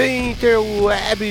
Interwebs!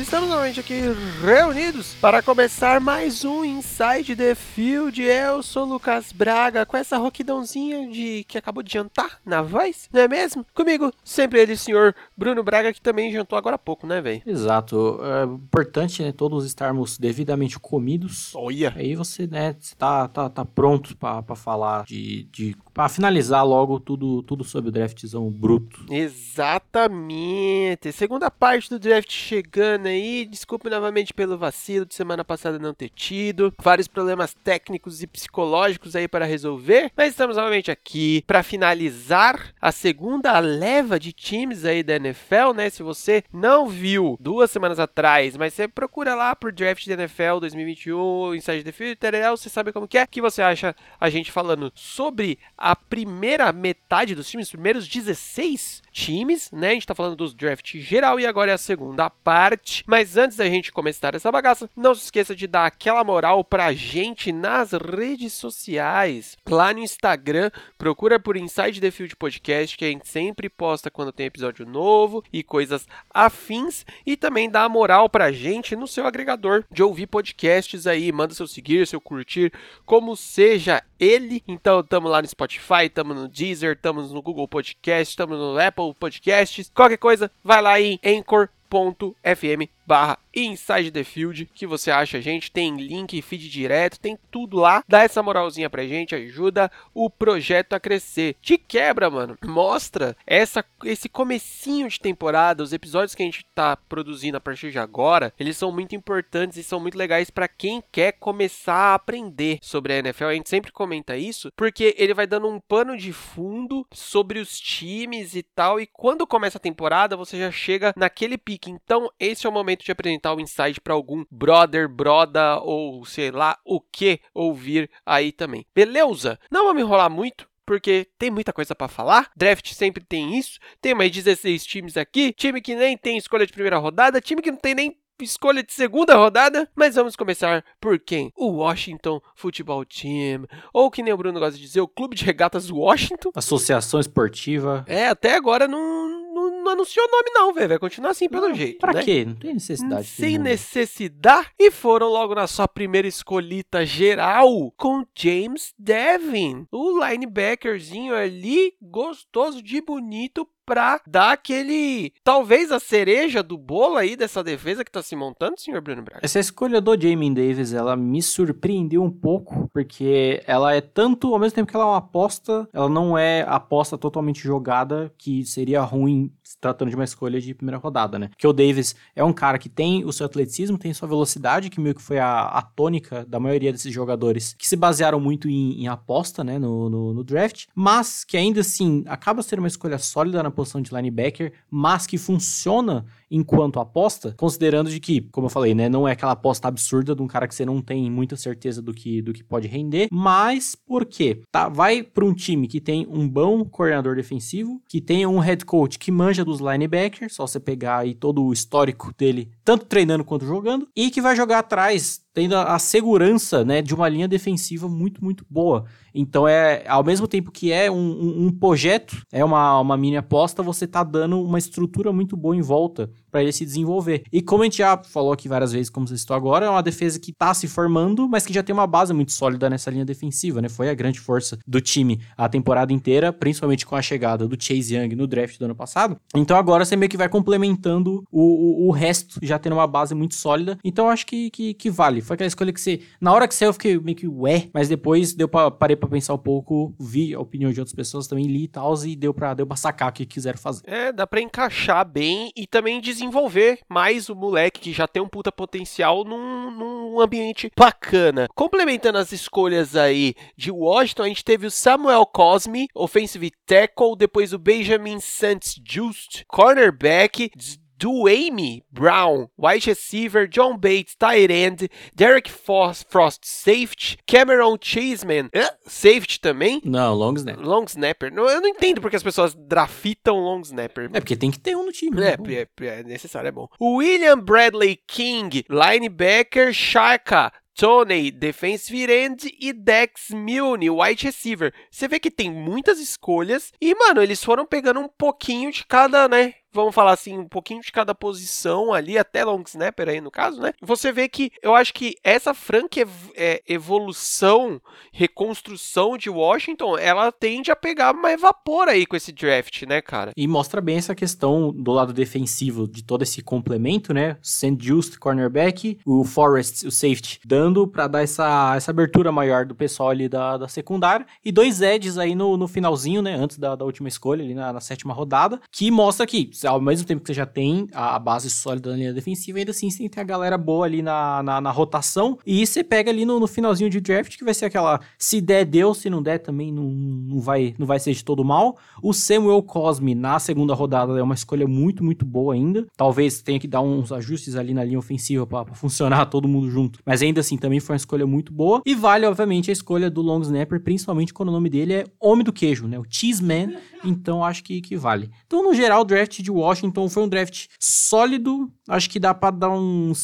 Estamos novamente aqui reunidos para começar mais um Inside the Field. Eu sou o Lucas Braga, com essa roquidãozinha de que acabou de jantar na voz, não é mesmo? Comigo, sempre ele, senhor Bruno Braga, que também jantou agora há pouco, né, velho? Exato. É importante, né, todos estarmos devidamente comidos. Olha! Aí você, né, tá, tá, tá pronto pra, pra falar de, de... pra finalizar logo tudo, tudo sobre o draftzão bruto. Exatamente. Segunda parte do draft chegando aí. Desculpe novamente pelo vacilo de semana passada não ter tido. Vários problemas técnicos e psicológicos aí para resolver. Mas estamos novamente aqui para finalizar a segunda leva de times aí da NFL, né? Se você não viu duas semanas atrás, mas você procura lá por draft da NFL 2021, Inside the Field, você sabe como que é. Que você acha a gente falando sobre a primeira metade dos times, os primeiros 16 times, né? A gente tá falando dos draft geral e agora é a segunda parte. Mas antes da gente começar essa bagaça, não se esqueça de dar aquela moral pra gente nas redes sociais. Lá no Instagram, procura por Inside the Field Podcast, que a gente sempre posta quando tem episódio novo e coisas afins. E também dá a moral pra gente no seu agregador de ouvir podcasts aí. Manda seu seguir, seu curtir, como seja ele. Então, estamos lá no Spotify, estamos no Deezer, estamos no Google Podcast, estamos no Apple Podcasts. Qualquer coisa, vai lá em anchor.fm barra Inside the Field, que você acha, gente, tem link, feed direto, tem tudo lá. Dá essa moralzinha pra gente, ajuda o projeto a crescer. De quebra, mano, mostra essa, esse comecinho de temporada, os episódios que a gente tá produzindo a partir de agora, eles são muito importantes e são muito legais para quem quer começar a aprender sobre a NFL. A gente sempre comenta isso, porque ele vai dando um pano de fundo sobre os times e tal, e quando começa a temporada, você já chega naquele pique. Então, esse é o momento de apresentar o insight para algum brother, broda ou sei lá o que ouvir aí também. Beleza? Não vou me enrolar muito, porque tem muita coisa para falar. Draft sempre tem isso. Tem mais 16 times aqui, time que nem tem escolha de primeira rodada, time que não tem nem escolha de segunda rodada, mas vamos começar por quem? O Washington Football Team, ou que nem o Bruno gosta de dizer, o Clube de Regatas Washington. Associação Esportiva. É, até agora não, não, não anunciou o nome não, velho, vai continuar assim pelo não, jeito, Pra né? quê? Não tem necessidade. Sem necessidade, e foram logo na sua primeira escolhita geral com James Devin, o linebackerzinho ali, gostoso de bonito pra dar aquele. Talvez a cereja do bolo aí dessa defesa que tá se montando, senhor Bruno Braga. Essa escolha do Jamie Davis, ela me surpreendeu um pouco, porque ela é tanto, ao mesmo tempo que ela é uma aposta, ela não é aposta totalmente jogada, que seria ruim se tratando de uma escolha de primeira rodada, né? Porque o Davis é um cara que tem o seu atleticismo, tem sua velocidade, que meio que foi a, a tônica da maioria desses jogadores, que se basearam muito em, em aposta, né, no, no, no draft, mas que ainda assim acaba sendo uma escolha sólida na posição de linebacker, mas que funciona enquanto aposta, considerando de que, como eu falei, né, não é aquela aposta absurda de um cara que você não tem muita certeza do que, do que pode render, mas por quê? Tá, vai para um time que tem um bom coordenador defensivo, que tem um head coach que manja dos linebackers, só você pegar aí todo o histórico dele, tanto treinando quanto jogando, e que vai jogar atrás tendo a segurança né, de uma linha defensiva muito, muito boa. Então, é ao mesmo tempo que é um, um, um projeto, é uma, uma mini aposta, você tá dando uma estrutura muito boa em volta para ele se desenvolver. E como a gente já falou aqui várias vezes, como vocês estão agora, é uma defesa que tá se formando, mas que já tem uma base muito sólida nessa linha defensiva, né? Foi a grande força do time a temporada inteira, principalmente com a chegada do Chase Young no draft do ano passado. Então agora você meio que vai complementando o, o, o resto, já tendo uma base muito sólida. Então acho que, que, que vale. Foi aquela escolha que você. Na hora que saiu, eu fiquei meio que ué, mas depois deu pra, parei pra pensar um pouco, vi a opinião de outras pessoas também, li e tal, e deu pra, deu pra sacar o que quiseram fazer. É, dá pra encaixar bem e também desenvolver mais o moleque que já tem um puta potencial num, num ambiente bacana. Complementando as escolhas aí de Washington, a gente teve o Samuel Cosme, offensive tackle, depois o Benjamin Santos Just, cornerback, Duane Brown, wide receiver, John Bates, tight end, Derek Frost, safety, Cameron Chaseman, safety também. Não, long snapper. Long snapper. Eu não entendo porque as pessoas draftam long snapper. É porque tem que ter um no time. É, né? é, é necessário, é bom. William Bradley King, linebacker, Shaka, Tony, defensive end e Dex Milne, wide receiver. Você vê que tem muitas escolhas e, mano, eles foram pegando um pouquinho de cada, né? Vamos falar assim, um pouquinho de cada posição ali, até long snapper aí no caso, né? Você vê que eu acho que essa franca é, evolução, reconstrução de Washington, ela tende a pegar mais vapor aí com esse draft, né, cara? E mostra bem essa questão do lado defensivo de todo esse complemento, né? St. Just, cornerback, o Forrest, o safety, dando para dar essa, essa abertura maior do pessoal ali da, da secundária. E dois edges aí no, no finalzinho, né? Antes da, da última escolha, ali na, na, sétima rodada, que mostra que, ao mesmo tempo que você já tem a, base sólida na linha defensiva, ainda assim você tem a galera boa ali na, na, na rotação. E você pega ali no, no, finalzinho de draft, que vai ser aquela. Se der, deu, se não der, também não, não, vai, não vai ser de todo mal. O Samuel Cosme na segunda rodada é uma escolha muito, muito boa ainda. Talvez tenha que dar uns ajustes ali na linha ofensiva para funcionar todo mundo junto. Mas ainda assim, também foi uma escolha muito boa. E vale, obviamente, a escolha do long snapper, principalmente quando o nome dele é Homem do Queijo, né? O Cheese Man. Então acho que, que vale. Então, no geral, o draft de Washington foi um draft sólido. Acho que dá para dar uns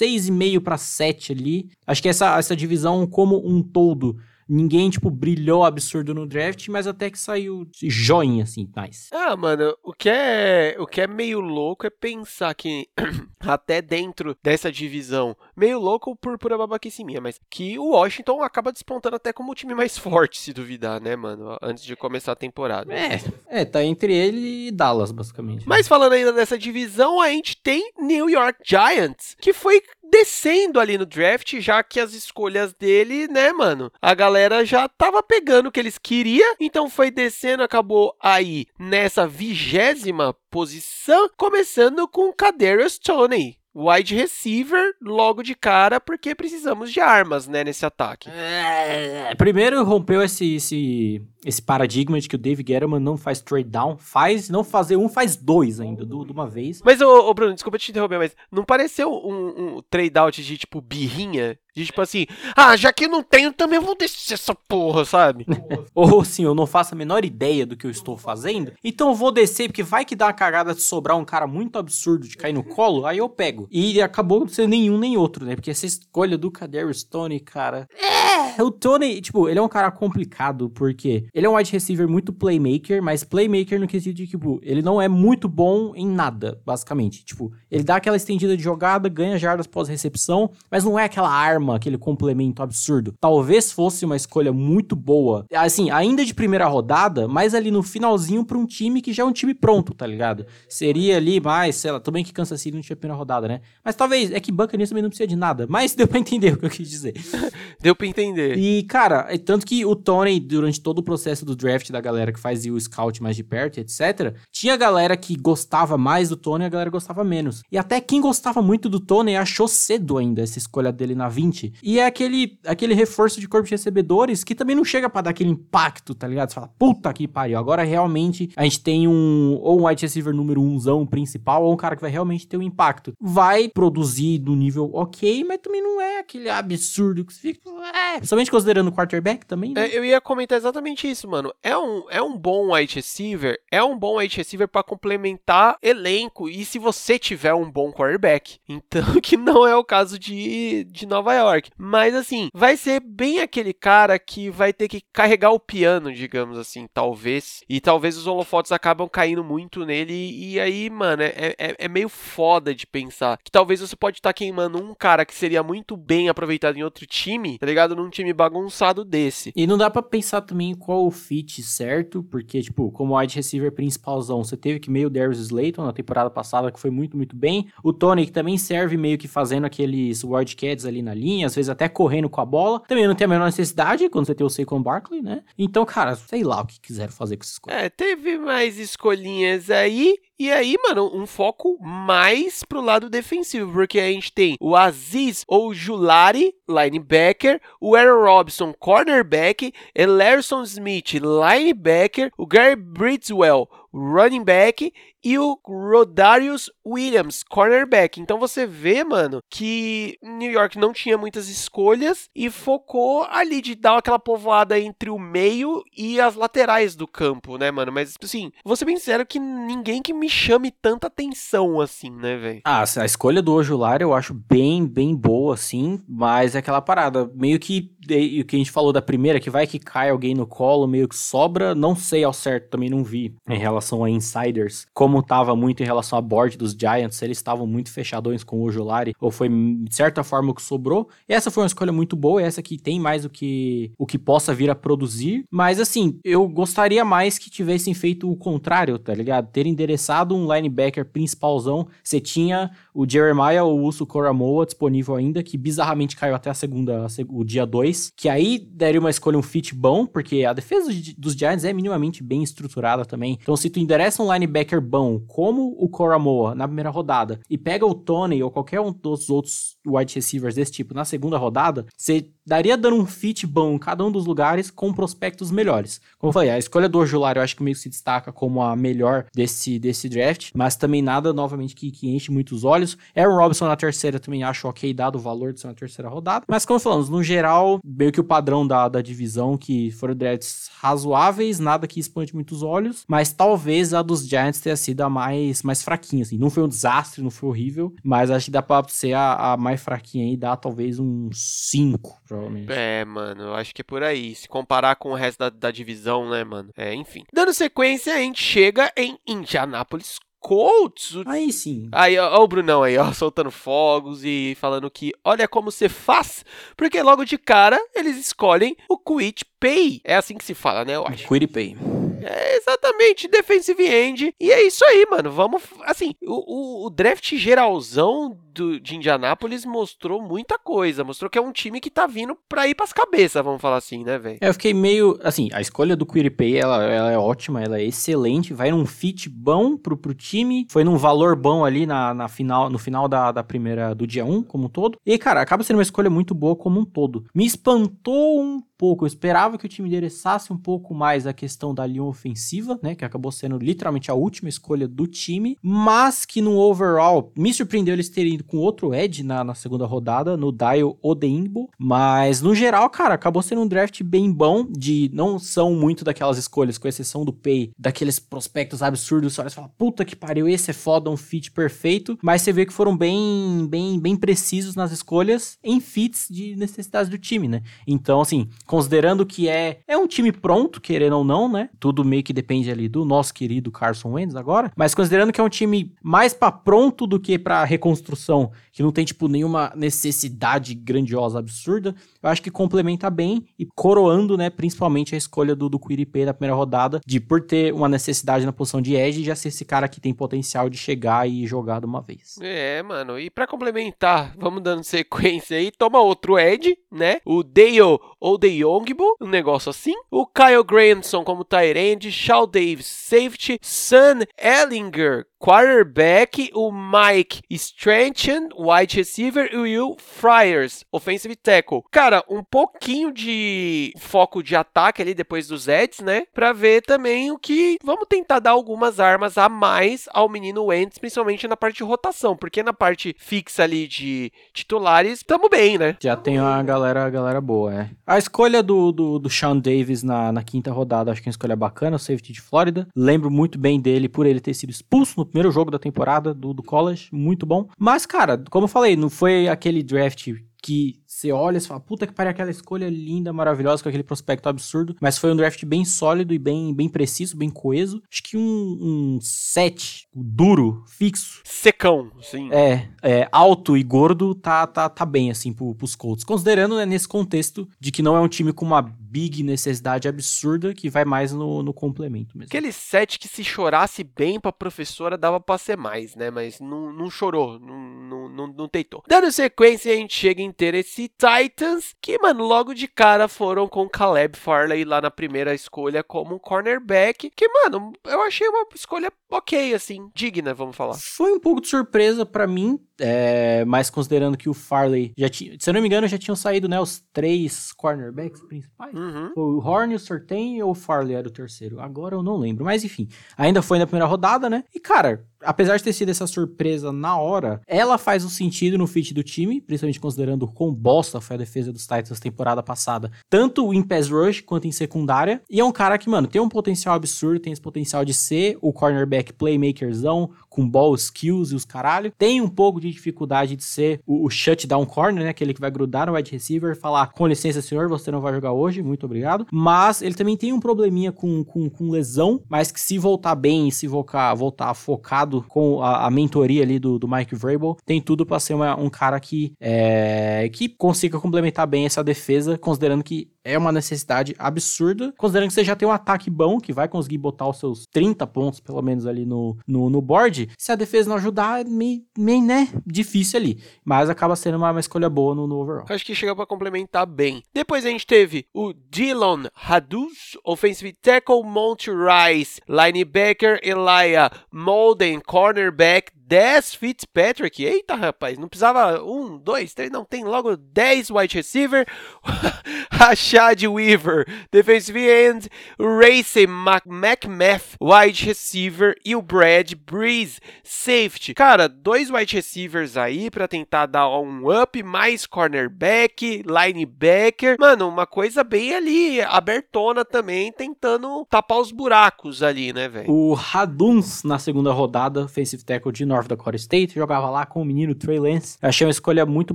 6,5 para 7 ali. Acho que essa, essa divisão como um todo Ninguém, tipo, brilhou absurdo no draft, mas até que saiu joinha, assim, nice. Ah, mano, o que é, o que é meio louco é pensar que até dentro dessa divisão, meio louco por pura babaquice minha, mas que o Washington acaba despontando até como o time mais forte, se duvidar, né, mano, antes de começar a temporada. É, é, tá entre ele e Dallas, basicamente. Mas falando ainda dessa divisão, a gente tem New York Giants, que foi descendo ali no draft, já que as escolhas dele, né, mano, a galera já tava pegando o que eles queriam, então foi descendo, acabou aí nessa vigésima posição, começando com Kadarius Toney wide receiver logo de cara, porque precisamos de armas, né, nesse ataque. É, primeiro rompeu esse, esse, esse paradigma de que o Dave Gettleman não faz trade down, faz, não fazer um, faz dois ainda, do, de uma vez. Mas, ô, ô, Bruno, desculpa te interromper, mas não pareceu um, um trade out de, tipo, birrinha? De tipo assim, ah, já que eu não tenho, também vou descer essa porra, sabe? Ou assim, eu não faço a menor ideia do que eu estou fazendo, então eu vou descer, porque vai que dá uma cagada de sobrar um cara muito absurdo de cair no colo, aí eu pego. E acabou não ser nenhum nem outro, né? Porque essa escolha do Kadarius Tony, cara. É, o Tony, tipo, ele é um cara complicado, porque ele é um wide receiver muito playmaker, mas playmaker no quesito de, tipo, ele não é muito bom em nada, basicamente. Tipo, ele dá aquela estendida de jogada, ganha jardas pós-recepção, mas não é aquela arma, aquele complemento absurdo. Talvez fosse uma escolha muito boa, assim, ainda de primeira rodada, mas ali no finalzinho pra um time que já é um time pronto, tá ligado? Seria ali mais, sei lá, também que Kansas City não tinha primeira rodada, né? Mas talvez, é que Buccaneers também não precisa de nada, mas deu pra entender o que eu quis dizer. deu pra entender. E, cara, é tanto que o Tony, durante todo o processo do draft da galera que fazia o scout mais de perto, etc., tinha galera que gostava mais do Tony e a galera gostava menos. E até quem gostava muito do Tony achou cedo ainda essa escolha dele na 20. E é aquele, aquele reforço de corpo de recebedores que também não chega para dar aquele impacto, tá ligado? Você fala, puta que pariu, agora realmente a gente tem um, ou um wide receiver número umzão principal, ou um cara que vai realmente ter um impacto. Vai produzir no nível ok, mas também não é aquele absurdo que você fica, é, principalmente considerando o quarterback também, né? é, eu ia comentar exatamente isso, mano. É um, é um bom wide receiver, é um bom wide receiver para complementar elenco e se você tiver um bom quarterback. Então, que não é o caso de, de Nova York. Mas assim, vai ser bem aquele cara que vai ter que carregar o piano, digamos assim, talvez. E talvez os holofotes acabam caindo muito nele. E aí, mano, é, é, é meio foda de pensar que talvez você pode estar tá queimando um cara que seria muito bem aproveitado em outro time, tá ligado? Num time bagunçado desse. E não dá para pensar também qual o fit certo, porque, tipo, como wide receiver principalzão, você teve que meio Darius Slayton na temporada passada, que foi muito, muito bem. O Tony, que também serve meio que fazendo aqueles wildcats ali na linha, às vezes até correndo com a bola. Também não tem a menor necessidade quando você tem o Saquon Barkley, né? Então, cara, sei lá o que quiseram fazer com essas coisas. É, teve mais escolhinhas aí. E aí, mano, um foco mais pro lado defensivo, porque a gente tem o Aziz ou Julari, linebacker, o Aaron Robson, cornerback, Elerson Smith, linebacker, o Gary Bridwell, running back, e o Rodarius Williams, cornerback. Então você vê, mano, que New York não tinha muitas escolhas e focou ali de dar aquela povoada entre o meio e as laterais do campo, né, mano? Mas, assim, vou ser bem sincero que ninguém que me chame tanta atenção assim, né, velho? Ah, a escolha do Ojular eu acho bem, bem boa, assim, mas é aquela parada, meio que o que a gente falou da primeira, que vai que cai alguém no colo, meio que sobra, não sei ao certo, também não vi em relação a insiders, como tava muito em relação a board dos Giants, eles estavam muito fechadões com o Jolari, ou foi de certa forma o que sobrou. Essa foi uma escolha muito boa, essa que tem mais o que o que possa vir a produzir, mas assim, eu gostaria mais que tivessem feito o contrário, tá ligado? Ter endereçado um linebacker principalzão, você tinha o Jeremiah ou o Uso Koramoa disponível ainda, que bizarramente caiu até a segunda, o dia 2, que aí daria uma escolha um fit bom, porque a defesa dos Giants é minimamente bem estruturada também. Então, se tu endereça um linebacker bom, como o Koramoa na primeira rodada, e pega o Tony ou qualquer um dos outros wide receivers desse tipo na segunda rodada, você daria dando um fit bom em cada um dos lugares com prospectos melhores. Como eu falei, a escolha do Ojular eu acho que meio que se destaca como a melhor desse, desse draft, mas também nada, novamente, que, que enche muitos olhos. Aaron Robinson na terceira também acho ok, dado o valor de ser na terceira rodada. Mas como falamos, no geral, meio que o padrão da, da divisão, que foram drafts razoáveis, nada que expande muitos olhos, mas talvez a dos Giants tenha sido a mais, mais fraquinha, assim. Não foi um desastre, não foi horrível, mas acho que dá pra ser a, a mais fraquinha e dar talvez um 5, provavelmente. É, mano, eu acho que é por aí. Se comparar com o resto da, da divisão, né, mano? É, enfim. Dando sequência, a gente chega em Indianapolis Colts. Aí sim. Aí, ó, ó, o Brunão aí, ó, soltando fogos e falando que olha como você faz, porque logo de cara eles escolhem o Quit Pay. É assim que se fala, né, eu acho. Quit Pay. É exatamente, defensive end. E é isso aí, mano. Vamos. Assim, o, o, o draft geralzão do, de Indianápolis mostrou muita coisa. Mostrou que é um time que tá vindo pra ir pras cabeças, vamos falar assim, né, velho? É, eu fiquei meio. Assim, a escolha do Quiripay, ela, ela é ótima, ela é excelente. Vai num fit bom pro, pro time. Foi num valor bom ali na, na final, no final da, da primeira. do dia 1, como um todo. E, cara, acaba sendo uma escolha muito boa como um todo. Me espantou um pouco. Eu esperava que o time endereçasse um pouco mais a questão da linha ofensiva, né? Que acabou sendo literalmente a última escolha do time. Mas que no overall me surpreendeu eles terem ido com outro Ed na, na segunda rodada, no Dial Odeimbo. Mas no geral, cara, acabou sendo um draft bem bom. De não são muito daquelas escolhas, com exceção do Pay, daqueles prospectos absurdos. Você olha fala, puta que pariu, esse é foda, um fit perfeito. Mas você vê que foram bem, bem, bem precisos nas escolhas em fits de necessidades do time, né? Então, assim, considerando que é, é um time pronto, querendo ou não, né? Tudo meio que depende ali do nosso querido Carson Wentz agora, mas considerando que é um time mais para pronto do que para reconstrução, que não tem tipo nenhuma necessidade grandiosa absurda, eu acho que complementa bem e coroando, né, principalmente a escolha do, do Quiripê na primeira rodada, de por ter uma necessidade na posição de edge, já ser esse cara que tem potencial de chegar e jogar de uma vez. É, mano, e para complementar, vamos dando sequência aí, toma outro edge, né? O Dale ou Yongbo, um negócio assim. O Kyle Granson como Tyrande, Shaw Davis, safety, Sam Ellinger, quarterback, o Mike Strachan, wide receiver, e o Will Friars, offensive tackle. Cara, um pouquinho de foco de ataque ali depois dos Eds, né? Pra ver também o que... Vamos tentar dar algumas armas a mais ao menino Wentz, principalmente na parte de rotação, porque na parte fixa ali de titulares, tamo bem, né? Já tem uma galera, a galera boa, é. A escolha do, do, do Sean Davis na, na quinta rodada, acho que é uma escolha bacana, o safety de Flórida. Lembro muito bem dele por ele ter sido expulso no primeiro jogo da temporada do, do college, muito bom. Mas, cara, como eu falei, não foi aquele draft que você olha e fala, puta que pariu, aquela escolha linda, maravilhosa, com aquele prospecto absurdo. Mas foi um draft bem sólido e bem, bem preciso, bem coeso. Acho que um, um set duro, fixo. Secão, sim. É, é, alto e gordo, tá, tá, tá bem, assim, pro, pros Colts. Considerando, né, nesse contexto de que não é um time com uma big necessidade absurda, que vai mais no, no complemento mesmo. Aquele set que se chorasse bem pra professora dava pra ser mais, né? Mas não, não chorou, não, não, não, não tentou. Dando sequência, a gente chega em ter esse Titans, que, mano, logo de cara foram com Caleb Farley lá na primeira escolha como um cornerback, que, mano, eu achei uma escolha ok, assim, digna, vamos falar. Foi um pouco de surpresa para mim, é, mas considerando que o Farley já tinha, se eu não me engano, já tinham saído, né, os três cornerbacks principais. Uhum. O Horn, o Sorten ou o Farley era o terceiro? Agora eu não lembro, mas enfim, ainda foi na primeira rodada, né? E cara, apesar de ter sido essa surpresa na hora, ela faz um sentido no fit do time, principalmente considerando o quão bosta foi a defesa dos Titans temporada passada, tanto em pass rush quanto em secundária. E é um cara que, mano, tem um potencial absurdo, tem esse potencial de ser o cornerback playmakerzão, com ball skills e os caralho. Tem um pouco de de dificuldade de ser o, o shutdown corner, né? Aquele que vai grudar no wide receiver, falar com licença, senhor, você não vai jogar hoje, muito obrigado. Mas ele também tem um probleminha com, com, com lesão, mas que se voltar bem e se voltar, voltar focado com a, a mentoria ali do, do Mike Vrabel, tem tudo para ser uma, um cara que, é, que consiga complementar bem essa defesa, considerando que é uma necessidade absurda, considerando que você já tem um ataque bom, que vai conseguir botar os seus 30 pontos, pelo menos, ali no, no, no board. Se a defesa não ajudar, é meio, meio, né, difícil ali. Mas acaba sendo uma, uma escolha boa no, no overall. Acho que chega para complementar bem. Depois a gente teve o Dylan Hadus, offensive tackle, Monty Rice, linebacker, Elijah Molden, cornerback, 10 Fitzpatrick. Eita, rapaz, não precisava um, dois, três, não. Tem logo 10 wide receiver. Rashad Weaver, defensive end. Race McMath, wide receiver. E o Brad Breeze, safety. Cara, dois wide receivers aí para tentar dar um up, mais cornerback, linebacker. Mano, uma coisa bem ali, abertona também, tentando tapar os buracos ali, né, velho? O Raduns, na segunda rodada, offensive tackle de North Dakota State, jogava lá com o menino Trey Lance. Eu achei uma escolha muito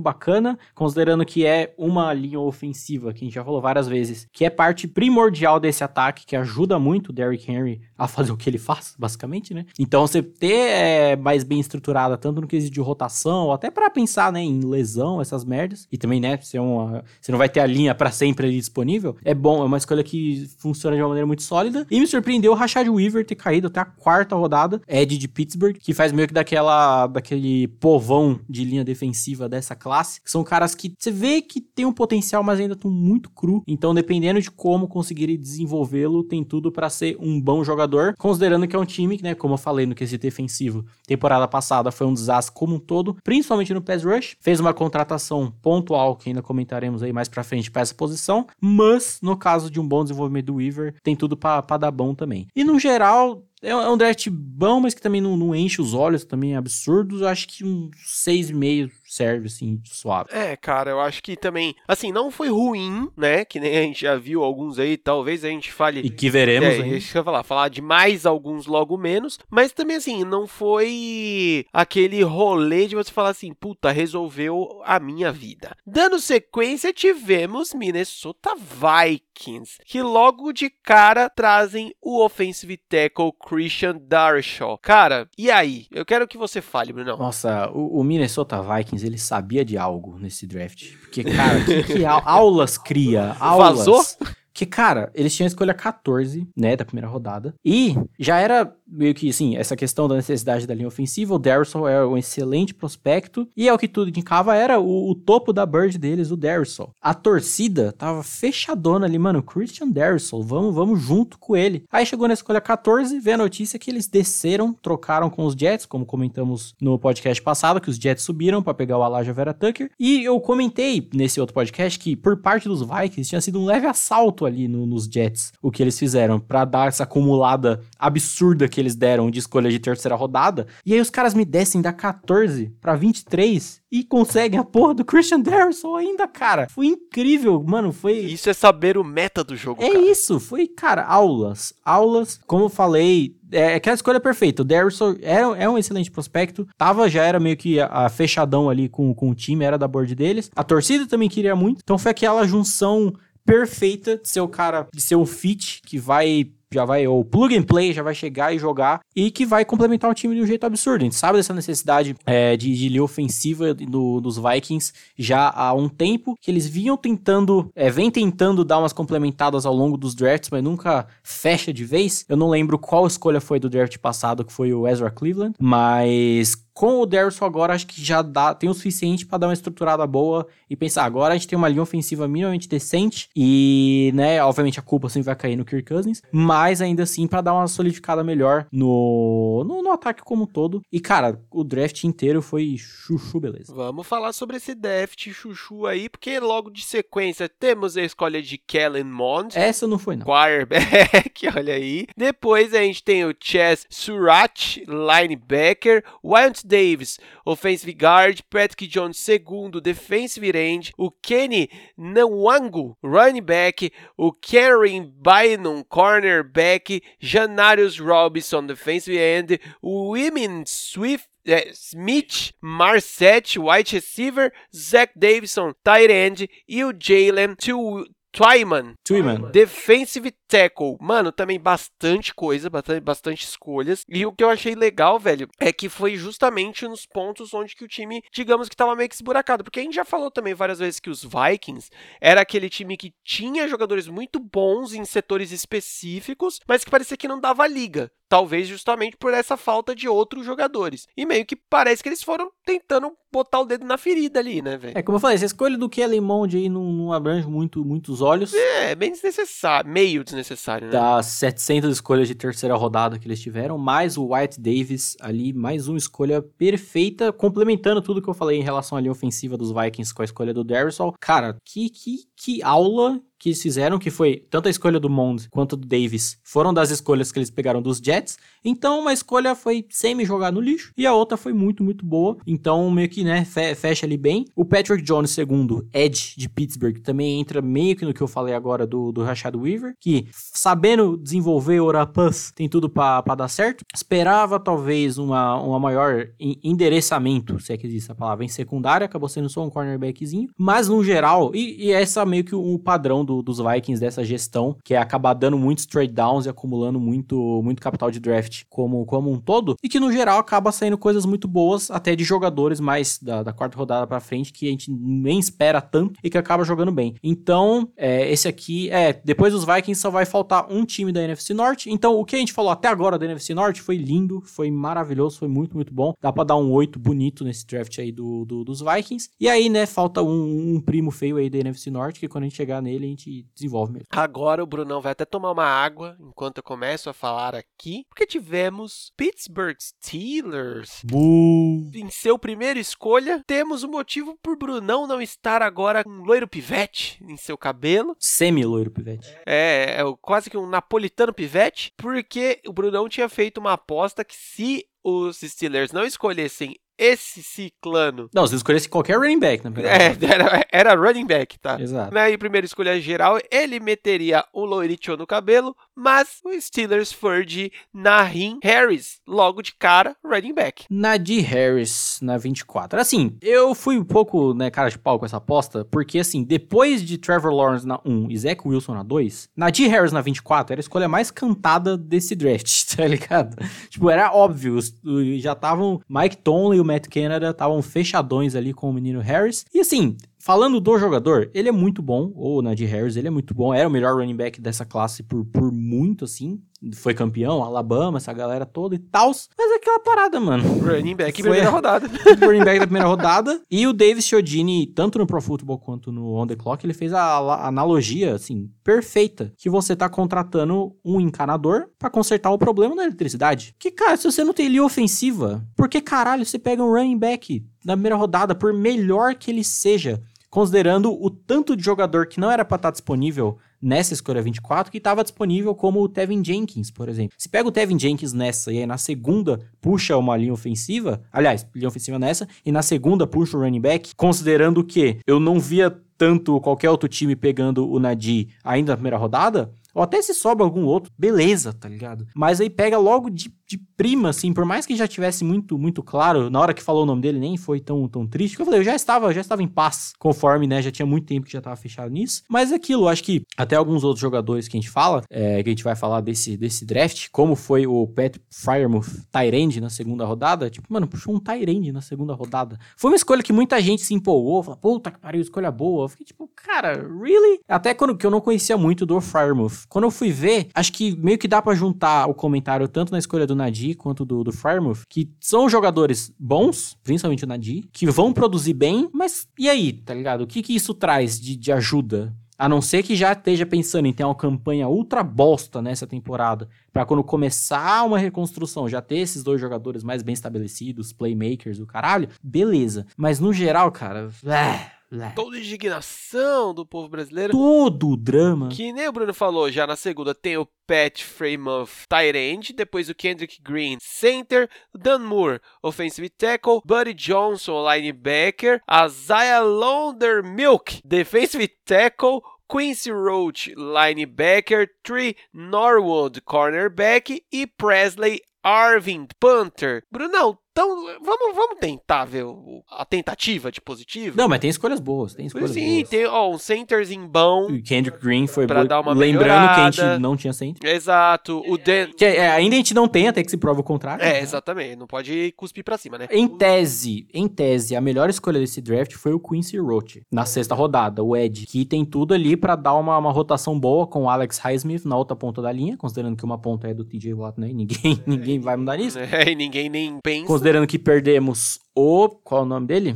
bacana, considerando que é uma linha ofensiva, que a gente já falou várias vezes, que é parte primordial desse ataque, que ajuda muito o Derrick Henry a fazer o que ele faz, basicamente, né? Então você ter é, mais bem estruturada, tanto no quesito de rotação, até para pensar, né, em lesão, essas merdas, e também, né, ser uma, você não vai ter a linha para sempre ali disponível, é bom, é uma escolha que funciona de uma maneira muito sólida. E me surpreendeu o Rashad Weaver ter caído até a quarta rodada, Ed de Pittsburgh, que faz meio que daquela daquela daquele povão de linha defensiva dessa classe, que são caras que você vê que tem um potencial, mas ainda estão muito cru. Então, dependendo de como conseguirem desenvolvê-lo, tem tudo para ser um bom jogador, considerando que é um time que, né, como eu falei no quesito defensivo, temporada passada foi um desastre como um todo, principalmente no pass rush. Fez uma contratação pontual, que ainda comentaremos aí mais para frente para essa posição, mas no caso de um bom desenvolvimento do Weaver, tem tudo para dar bom também. E no geral, é um draft bom, mas que também não, não enche os olhos, também é absurdo. Eu acho que um 6,5 serve, assim, suave. É, cara, eu acho que também, assim, não foi ruim, né? Que nem a gente já viu alguns aí, talvez a gente fale. E que veremos, é, Deixa eu falar, falar de mais alguns logo menos, mas também, assim, não foi aquele rolê de você falar assim, puta, resolveu a minha vida. Dando sequência, tivemos Minnesota Vikings, que logo de cara trazem o offensive tackle Christian Darshaw. Cara, e aí? Eu quero que você fale, Bruno. Nossa, o, o Minnesota Vikings, ele sabia de algo nesse draft. Porque, cara, que, que aulas cria? Aulas. Vazou? Que, cara, eles tinham escolha 14, né, da primeira rodada. E já era meio que, assim, essa questão da necessidade da linha ofensiva. O Darrison é um excelente prospecto. E é o que tudo indicava, era o, o topo da bird deles, o Darrison. A torcida tava fechadona ali, mano. Christian Darrison, vamos, vamos junto com ele. Aí chegou na escolha 14, vê a notícia que eles desceram, trocaram com os Jets, como comentamos no podcast passado, que os Jets subiram para pegar o Alaja Vera Tucker. E eu comentei nesse outro podcast que, por parte dos Vikings, tinha sido um leve assalto ali no, nos Jets, o que eles fizeram, para dar essa acumulada absurda que eles deram de escolha de terceira rodada. E aí os caras me descem da 14 para 23 e conseguem a porra do Christian Darrison ainda, cara. Foi incrível, mano, foi... Isso é saber o meta do jogo, É cara. isso, foi, cara, aulas. Aulas, como eu falei, é aquela escolha perfeita. O Darrison é, é um excelente prospecto. Tava, já era meio que a, a, fechadão ali com, com o time, era da board deles. A torcida também queria muito. Então foi aquela junção perfeita de ser o cara, de ser o fit que vai já vai, ou plug and play, já vai chegar e jogar, e que vai complementar o time de um jeito absurdo. A gente sabe dessa necessidade é, de, de linha ofensiva do, dos Vikings já há um tempo, que eles vinham tentando, é, vem tentando dar umas complementadas ao longo dos drafts, mas nunca fecha de vez. Eu não lembro qual escolha foi do draft passado, que foi o Ezra Cleveland, mas com o Darrison agora, acho que já dá, tem o suficiente para dar uma estruturada boa e pensar, agora a gente tem uma linha ofensiva minimamente decente e, né, obviamente a culpa sempre vai cair no Kirk Cousins, mas ainda assim para dar uma solidificada melhor no, no, no, ataque como um todo. E, cara, o draft inteiro foi chuchu, beleza. Vamos falar sobre esse draft chuchu aí, porque logo de sequência temos a escolha de Kellen Mond. Essa não foi, não. Quarterback, olha aí. Depois a gente tem o Chess Surratt, linebacker, Davis, offensive guard, Patrick Jones, segundo, defensive end, o Kenny Nwangu, running back, o Karen Bynum, cornerback, Janarius Robinson, defensive end, o Women Swift é, Smith, Marset, White receiver, Zach Davidson, tight end e o Jalen Twyman. Twyman. Defensive tackle. Mano, também bastante coisa, bastante, bastante escolhas. E o que eu achei legal, velho, é que foi justamente nos pontos onde que o time, digamos que tava meio que esburacado. Porque a gente já falou também várias vezes que os Vikings era aquele time que tinha jogadores muito bons em setores específicos, mas que parecia que não dava liga. Talvez justamente por essa falta de outros jogadores. E meio que parece que eles foram tentando botar o dedo na ferida ali, né, velho? É como eu falei, essa escolha do Kellen Mond aí não, não abrange muito, muitos olhos. É, bem desnecessário, meio desnecessário, né? Das 700 escolhas de terceira rodada que eles tiveram, mais o White Davis ali, mais uma escolha perfeita, complementando tudo que eu falei em relação à linha ofensiva dos Vikings com a escolha do Darrisol. Cara, que, que, que aula que eles fizeram, que foi tanto a escolha do Mond quanto do Davis, foram das escolhas que eles pegaram dos Jets. Então, uma escolha foi semi jogar no lixo e a outra foi muito, muito boa. Então, meio que, né, fecha ali bem. O Patrick Jones, segundo, Edge de Pittsburgh, também entra meio que no que eu falei agora do, do Rashad Weaver, que sabendo desenvolver o Orapas tem tudo para dar certo. Esperava talvez uma, uma maior endereçamento, se é que existe a palavra, em secundária, acabou sendo só um cornerbackzinho. Mas no geral, e, e essa meio que o padrão do do, dos Vikings dessa gestão, que é acabar dando muitos trade downs e acumulando muito, muito capital de draft como, como um todo, e que no geral acaba saindo coisas muito boas, até de jogadores mais da, da quarta rodada para frente, que a gente nem espera tanto e que acaba jogando bem. Então, é, esse aqui é. Depois dos Vikings só vai faltar um time da NFC Norte. Então, o que a gente falou até agora da NFC Norte foi lindo, foi maravilhoso, foi muito, muito bom. Dá pra dar um 8 bonito nesse draft aí do, do dos Vikings. E aí, né, falta um, um primo feio aí da NFC Norte, que quando a gente chegar nele, a gente gente desenvolve mesmo. Agora o Brunão vai até tomar uma água enquanto eu começo a falar aqui, porque tivemos Pittsburgh Steelers. Bull. Em seu primeiro escolha, temos o motivo por Brunão não estar agora com um loiro pivete em seu cabelo. Semi-loiro pivete. É, é quase que um napolitano pivete, porque o Brunão tinha feito uma aposta que se os Steelers não escolhessem esse ciclano. Não, se escolhesse qualquer running back, na verdade. É, era, era running back, tá? Exato. Na primeira escolha geral, ele meteria o loiricho no cabelo, mas o Steelers foi de Nahin Harris, logo de cara, running back. Nadir Harris na 24. Assim, eu fui um pouco, né, cara de pau com essa aposta, porque assim, depois de Trevor Lawrence na 1 e Zach Wilson na 2, Nadir Harris na 24 era a escolha mais cantada desse draft, tá ligado? tipo, era óbvio, já estavam Mike Tomlin o Matt Canada estavam fechadões ali com o menino Harris. E assim, Falando do jogador, ele é muito bom, ou Nadir Harris, ele é muito bom, era o melhor running back dessa classe por, por muito, assim. Foi campeão, Alabama, essa galera toda e tal. Mas é aquela parada, mano. Running back foi primeira rodada. running back da primeira rodada. E o Davis Chiodini, tanto no Pro Football quanto no On The Clock, ele fez a, a analogia, assim, perfeita. Que você tá contratando um encanador para consertar o problema da eletricidade. Que, cara, se você não tem linha ofensiva, por que caralho você pega um running back na primeira rodada, por melhor que ele seja? Considerando o tanto de jogador que não era para estar tá disponível nessa escolha 24 que estava disponível como o Tevin Jenkins, por exemplo. Se pega o Tevin Jenkins nessa e aí na segunda puxa uma linha ofensiva, aliás, linha ofensiva nessa, e na segunda puxa o running back, considerando que eu não via tanto qualquer outro time pegando o Nadi ainda na primeira rodada, ou até se sobra algum outro, beleza, tá ligado? Mas aí pega logo de de prima, assim, por mais que já tivesse muito, muito claro, na hora que falou o nome dele nem foi tão, tão triste, porque eu falei, eu já estava, já estava em paz, conforme, né, já tinha muito tempo que já estava fechado nisso, mas é aquilo, acho que até alguns outros jogadores que a gente fala, é, que a gente vai falar desse, desse draft, como foi o Pat Fryermuth Tyrande na segunda rodada, tipo, mano, puxou um Tyrande na segunda rodada. Foi uma escolha que muita gente se empolgou, falou, puta que pariu, escolha boa. Eu fiquei tipo, cara, really? Até quando que eu não conhecia muito do Fryermuth. Quando eu fui ver, acho que meio que dá para juntar o comentário tanto na escolha do do Nadi quanto do, do que são jogadores bons, principalmente o Nadi, que vão produzir bem, mas e aí, tá ligado? O que que isso traz de, de ajuda? A não ser que já esteja pensando em ter uma campanha ultra bosta nessa temporada, para quando começar uma reconstrução, já ter esses dois jogadores mais bem estabelecidos, playmakers, o caralho, beleza. Mas no geral, cara, é, Toda indignação do povo brasileiro. Todo o drama. Que nem o Bruno falou, já na segunda tem o Pat tight end, depois o Kendrick Green, center, Dan Moore, offensive tackle, Buddy Johnson, linebacker, Isaiah Milk, defensive tackle, Quincy Roach, linebacker, Tree Norwood, cornerback e Presley Arvin Panther. Brunão, tão. Vamos, vamos tentar ver o- a tentativa de positivo? Não, mas tem escolhas boas, tem escolhas Sim, boas. tem ó, um centerzinho bom. O Kendrick Green foi Pra bom. dar uma Lembrando que a melhorada. gente não tinha center. Exato. O Dan. Que, é, ainda a gente não tem, até que se prova o contrário. É, exatamente. Não pode cuspir pra cima, né? Em tese, em tese, a melhor escolha desse draft foi o Quincy Roach, na sexta rodada, o Ed, que tem tudo ali pra dar uma, uma rotação boa com o Alex Highsmith na outra ponta da linha, considerando que uma ponta é do TJ Watt, né? E ninguém, ninguém vai mudar nisso. É, e ninguém nem pensa. Considerando que perdemos o. Qual é o nome dele?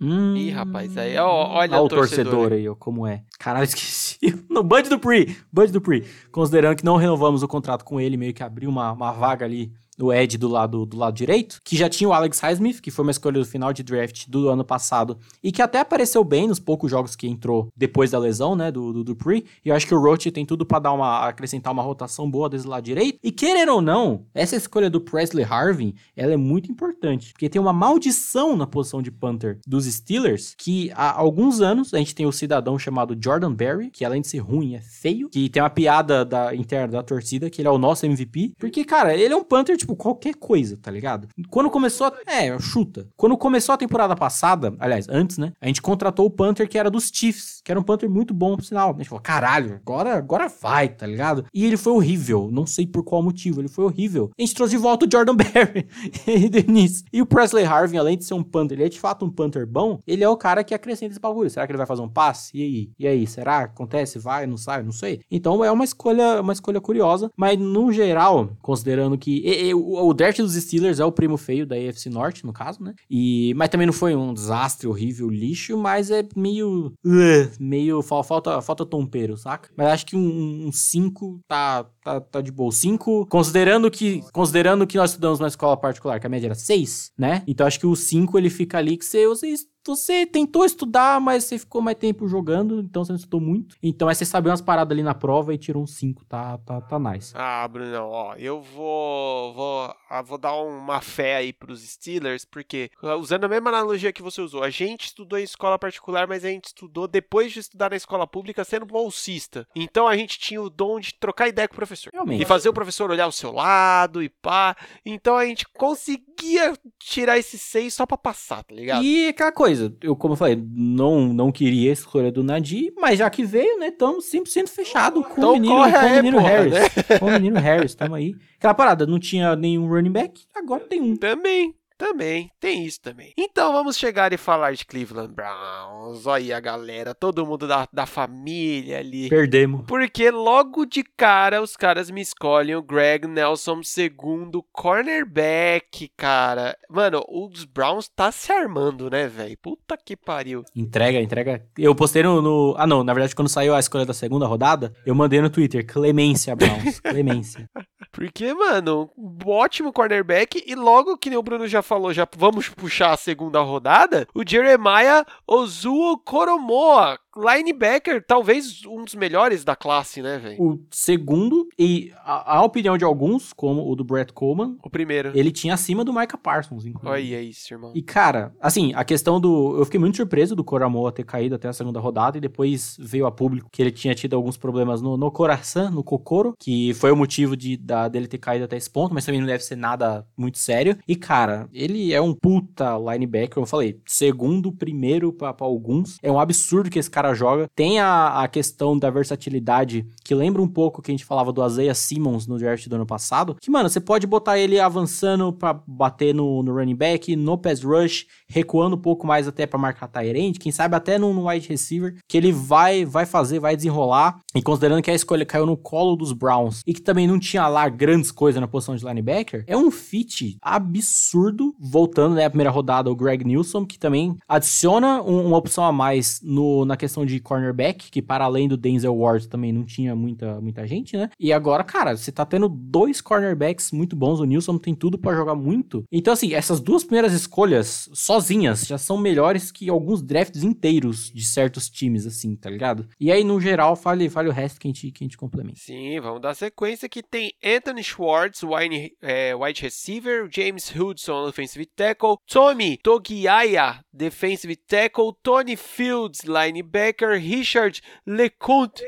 Hum, Ih, rapaz, aí, ó, olha Olha o o torcedor, torcedor aí, ó, como é. Caralho, esqueci. No Bud Dupree, Bud Dupree. Considerando que não renovamos o contrato com ele, meio que abriu uma, uma vaga ali no Ed do lado, do lado direito, que já tinha o Alex Highsmith, que foi uma escolha do final de draft do ano passado, e que até apareceu bem nos poucos jogos que entrou depois da lesão, né, do, do Dupree, e eu acho que o Roach tem tudo pra dar uma, acrescentar uma rotação boa desse lado direito, e querer ou não, essa escolha do Presley Harvin, ela é muito importante, porque tem uma maldição na posição de punter dos Steelers, que há alguns anos a gente tem o cidadão chamado Jordan Berry, que além de ser ruim, é feio, que tem uma piada da, interna da torcida, que ele é o nosso MVP, porque, cara, ele é um punter, tipo, qualquer coisa, tá ligado? Quando começou, a, é, chuta. Quando começou a temporada passada, aliás, antes, né, a gente contratou o punter que era dos Chiefs, que era um punter muito bom, por sinal. A gente falou, caralho, agora, agora vai, tá ligado? E ele foi horrível, não sei por qual motivo, ele foi horrível. A gente trouxe de volta o Jordan Berry e Denise. E o Presley Harvin, além de ser um punter, ele é de fato um punter bom, ele é o cara que acrescenta esse bagulho. Será que ele vai fazer um passe? E aí? E aí? Será? Acontece? Vai? Não sai? Não sei. Então é uma escolha, uma escolha curiosa, mas no geral, considerando que o, o draft dos Steelers é o primo feio da AFC Norte, no caso, né? E, mas também não foi um desastre horrível, lixo, mas é meio. uh, meio. fal- Falta, falta tompeiro, saca? Mas acho que um 5 tá, tá, tá de boa. 5, considerando que, considerando que nós estudamos numa escola particular, que a média era 6, né? Então acho que o 5 ele fica ali que você, você você tentou estudar, mas você ficou mais tempo jogando, então você não estudou muito. Então aí você sabe umas paradas ali na prova e tirou um 5, tá, tá, tá nice. Ah, Brunão, ó, eu vou, vou, ah, vou dar uma fé aí pros Steelers, porque, ah, usando a mesma analogia que você usou, a gente estudou em escola particular, mas a gente estudou depois de estudar na escola pública sendo bolsista. Então a gente tinha o dom de trocar ideia com o professor. Realmente. E fazer o professor olhar o seu lado e pá. Então a gente conseguia tirar esse 6 só pra passar, tá ligado? E aquela coisa, eu, como eu falei, não, não queria a escolha do Nadir, mas já que veio, né, estamos 100% fechado com Então o menino, com o aí, menino porra, Harris. né? Com o menino Harris, tamo aí. Aquela parada, não tinha nenhum running back, agora tem um. Também, também, tem isso também. Então vamos chegar e falar de Cleveland Browns. Olha aí a galera, todo mundo da, da família ali. Perdemos. Porque logo de cara os caras me escolhem o Greg Nelson segundo cornerback, cara. Mano, os Browns tá se armando, né, velho? Puta que pariu. Entrega, entrega. Eu postei no, no- Ah, não. Na verdade, quando saiu a escolha da segunda rodada, eu mandei no Twitter: Clemência, Browns. Clemência. Porque, mano, um ótimo cornerback e logo que nem o Bruno já falou, já vamos puxar a segunda rodada, o Jeremiah Ozuo Koromoa, linebacker, talvez um dos melhores da classe, né, velho? o segundo, e a, a opinião de alguns, como o do Brett Coleman, O primeiro. ele tinha acima do Micah Parsons, inclusive. Olha isso, irmão. E, cara, assim, a questão do. Eu fiquei muito surpreso do Coramoa ter caído até a segunda rodada e depois veio a público que ele tinha tido alguns problemas no, no coração, no cocoro, que foi o motivo de, da, dele ter caído até esse ponto, mas também não deve ser nada muito sério. E, cara, ele é um puta linebacker, eu falei, segundo, primeiro pra alguns. É um absurdo que esse cara joga. Tem a, a questão da versatilidade, que lembra um pouco que a gente falava do Azeia Simmons no draft do ano passado, que, mano, você pode botar ele avançando pra bater no, no running back, no pass rush, recuando um pouco mais até pra marcar Tyrant, quem sabe até no, no wide receiver, que ele vai vai fazer, vai desenrolar. E considerando que a escolha caiu no colo dos Browns e que também não tinha lá grandes coisas na posição de linebacker, é um fit absurdo. Voltando, né, a primeira rodada, o Greg Nilsson, que também adiciona um- uma opção a mais no, na questão de cornerback, que para além do Denzel Ward também não tinha muita, muita gente, né? E agora, cara, você tá tendo dois cornerbacks muito bons, o Nilsson tem tudo pra jogar muito. Então, assim, essas duas primeiras escolhas, sozinhas, já são melhores que alguns drafts inteiros de certos times, assim, tá ligado? E aí, no geral, fale, fale o resto que a gente, que a gente complementa. Sim, vamos dar sequência que tem Anthony Schwartz, wide, é, wide receiver, James Hudson, offensive tackle, Tommy Togiaya, defensive tackle, Tony Fields, linebacker, Richard LeCounte,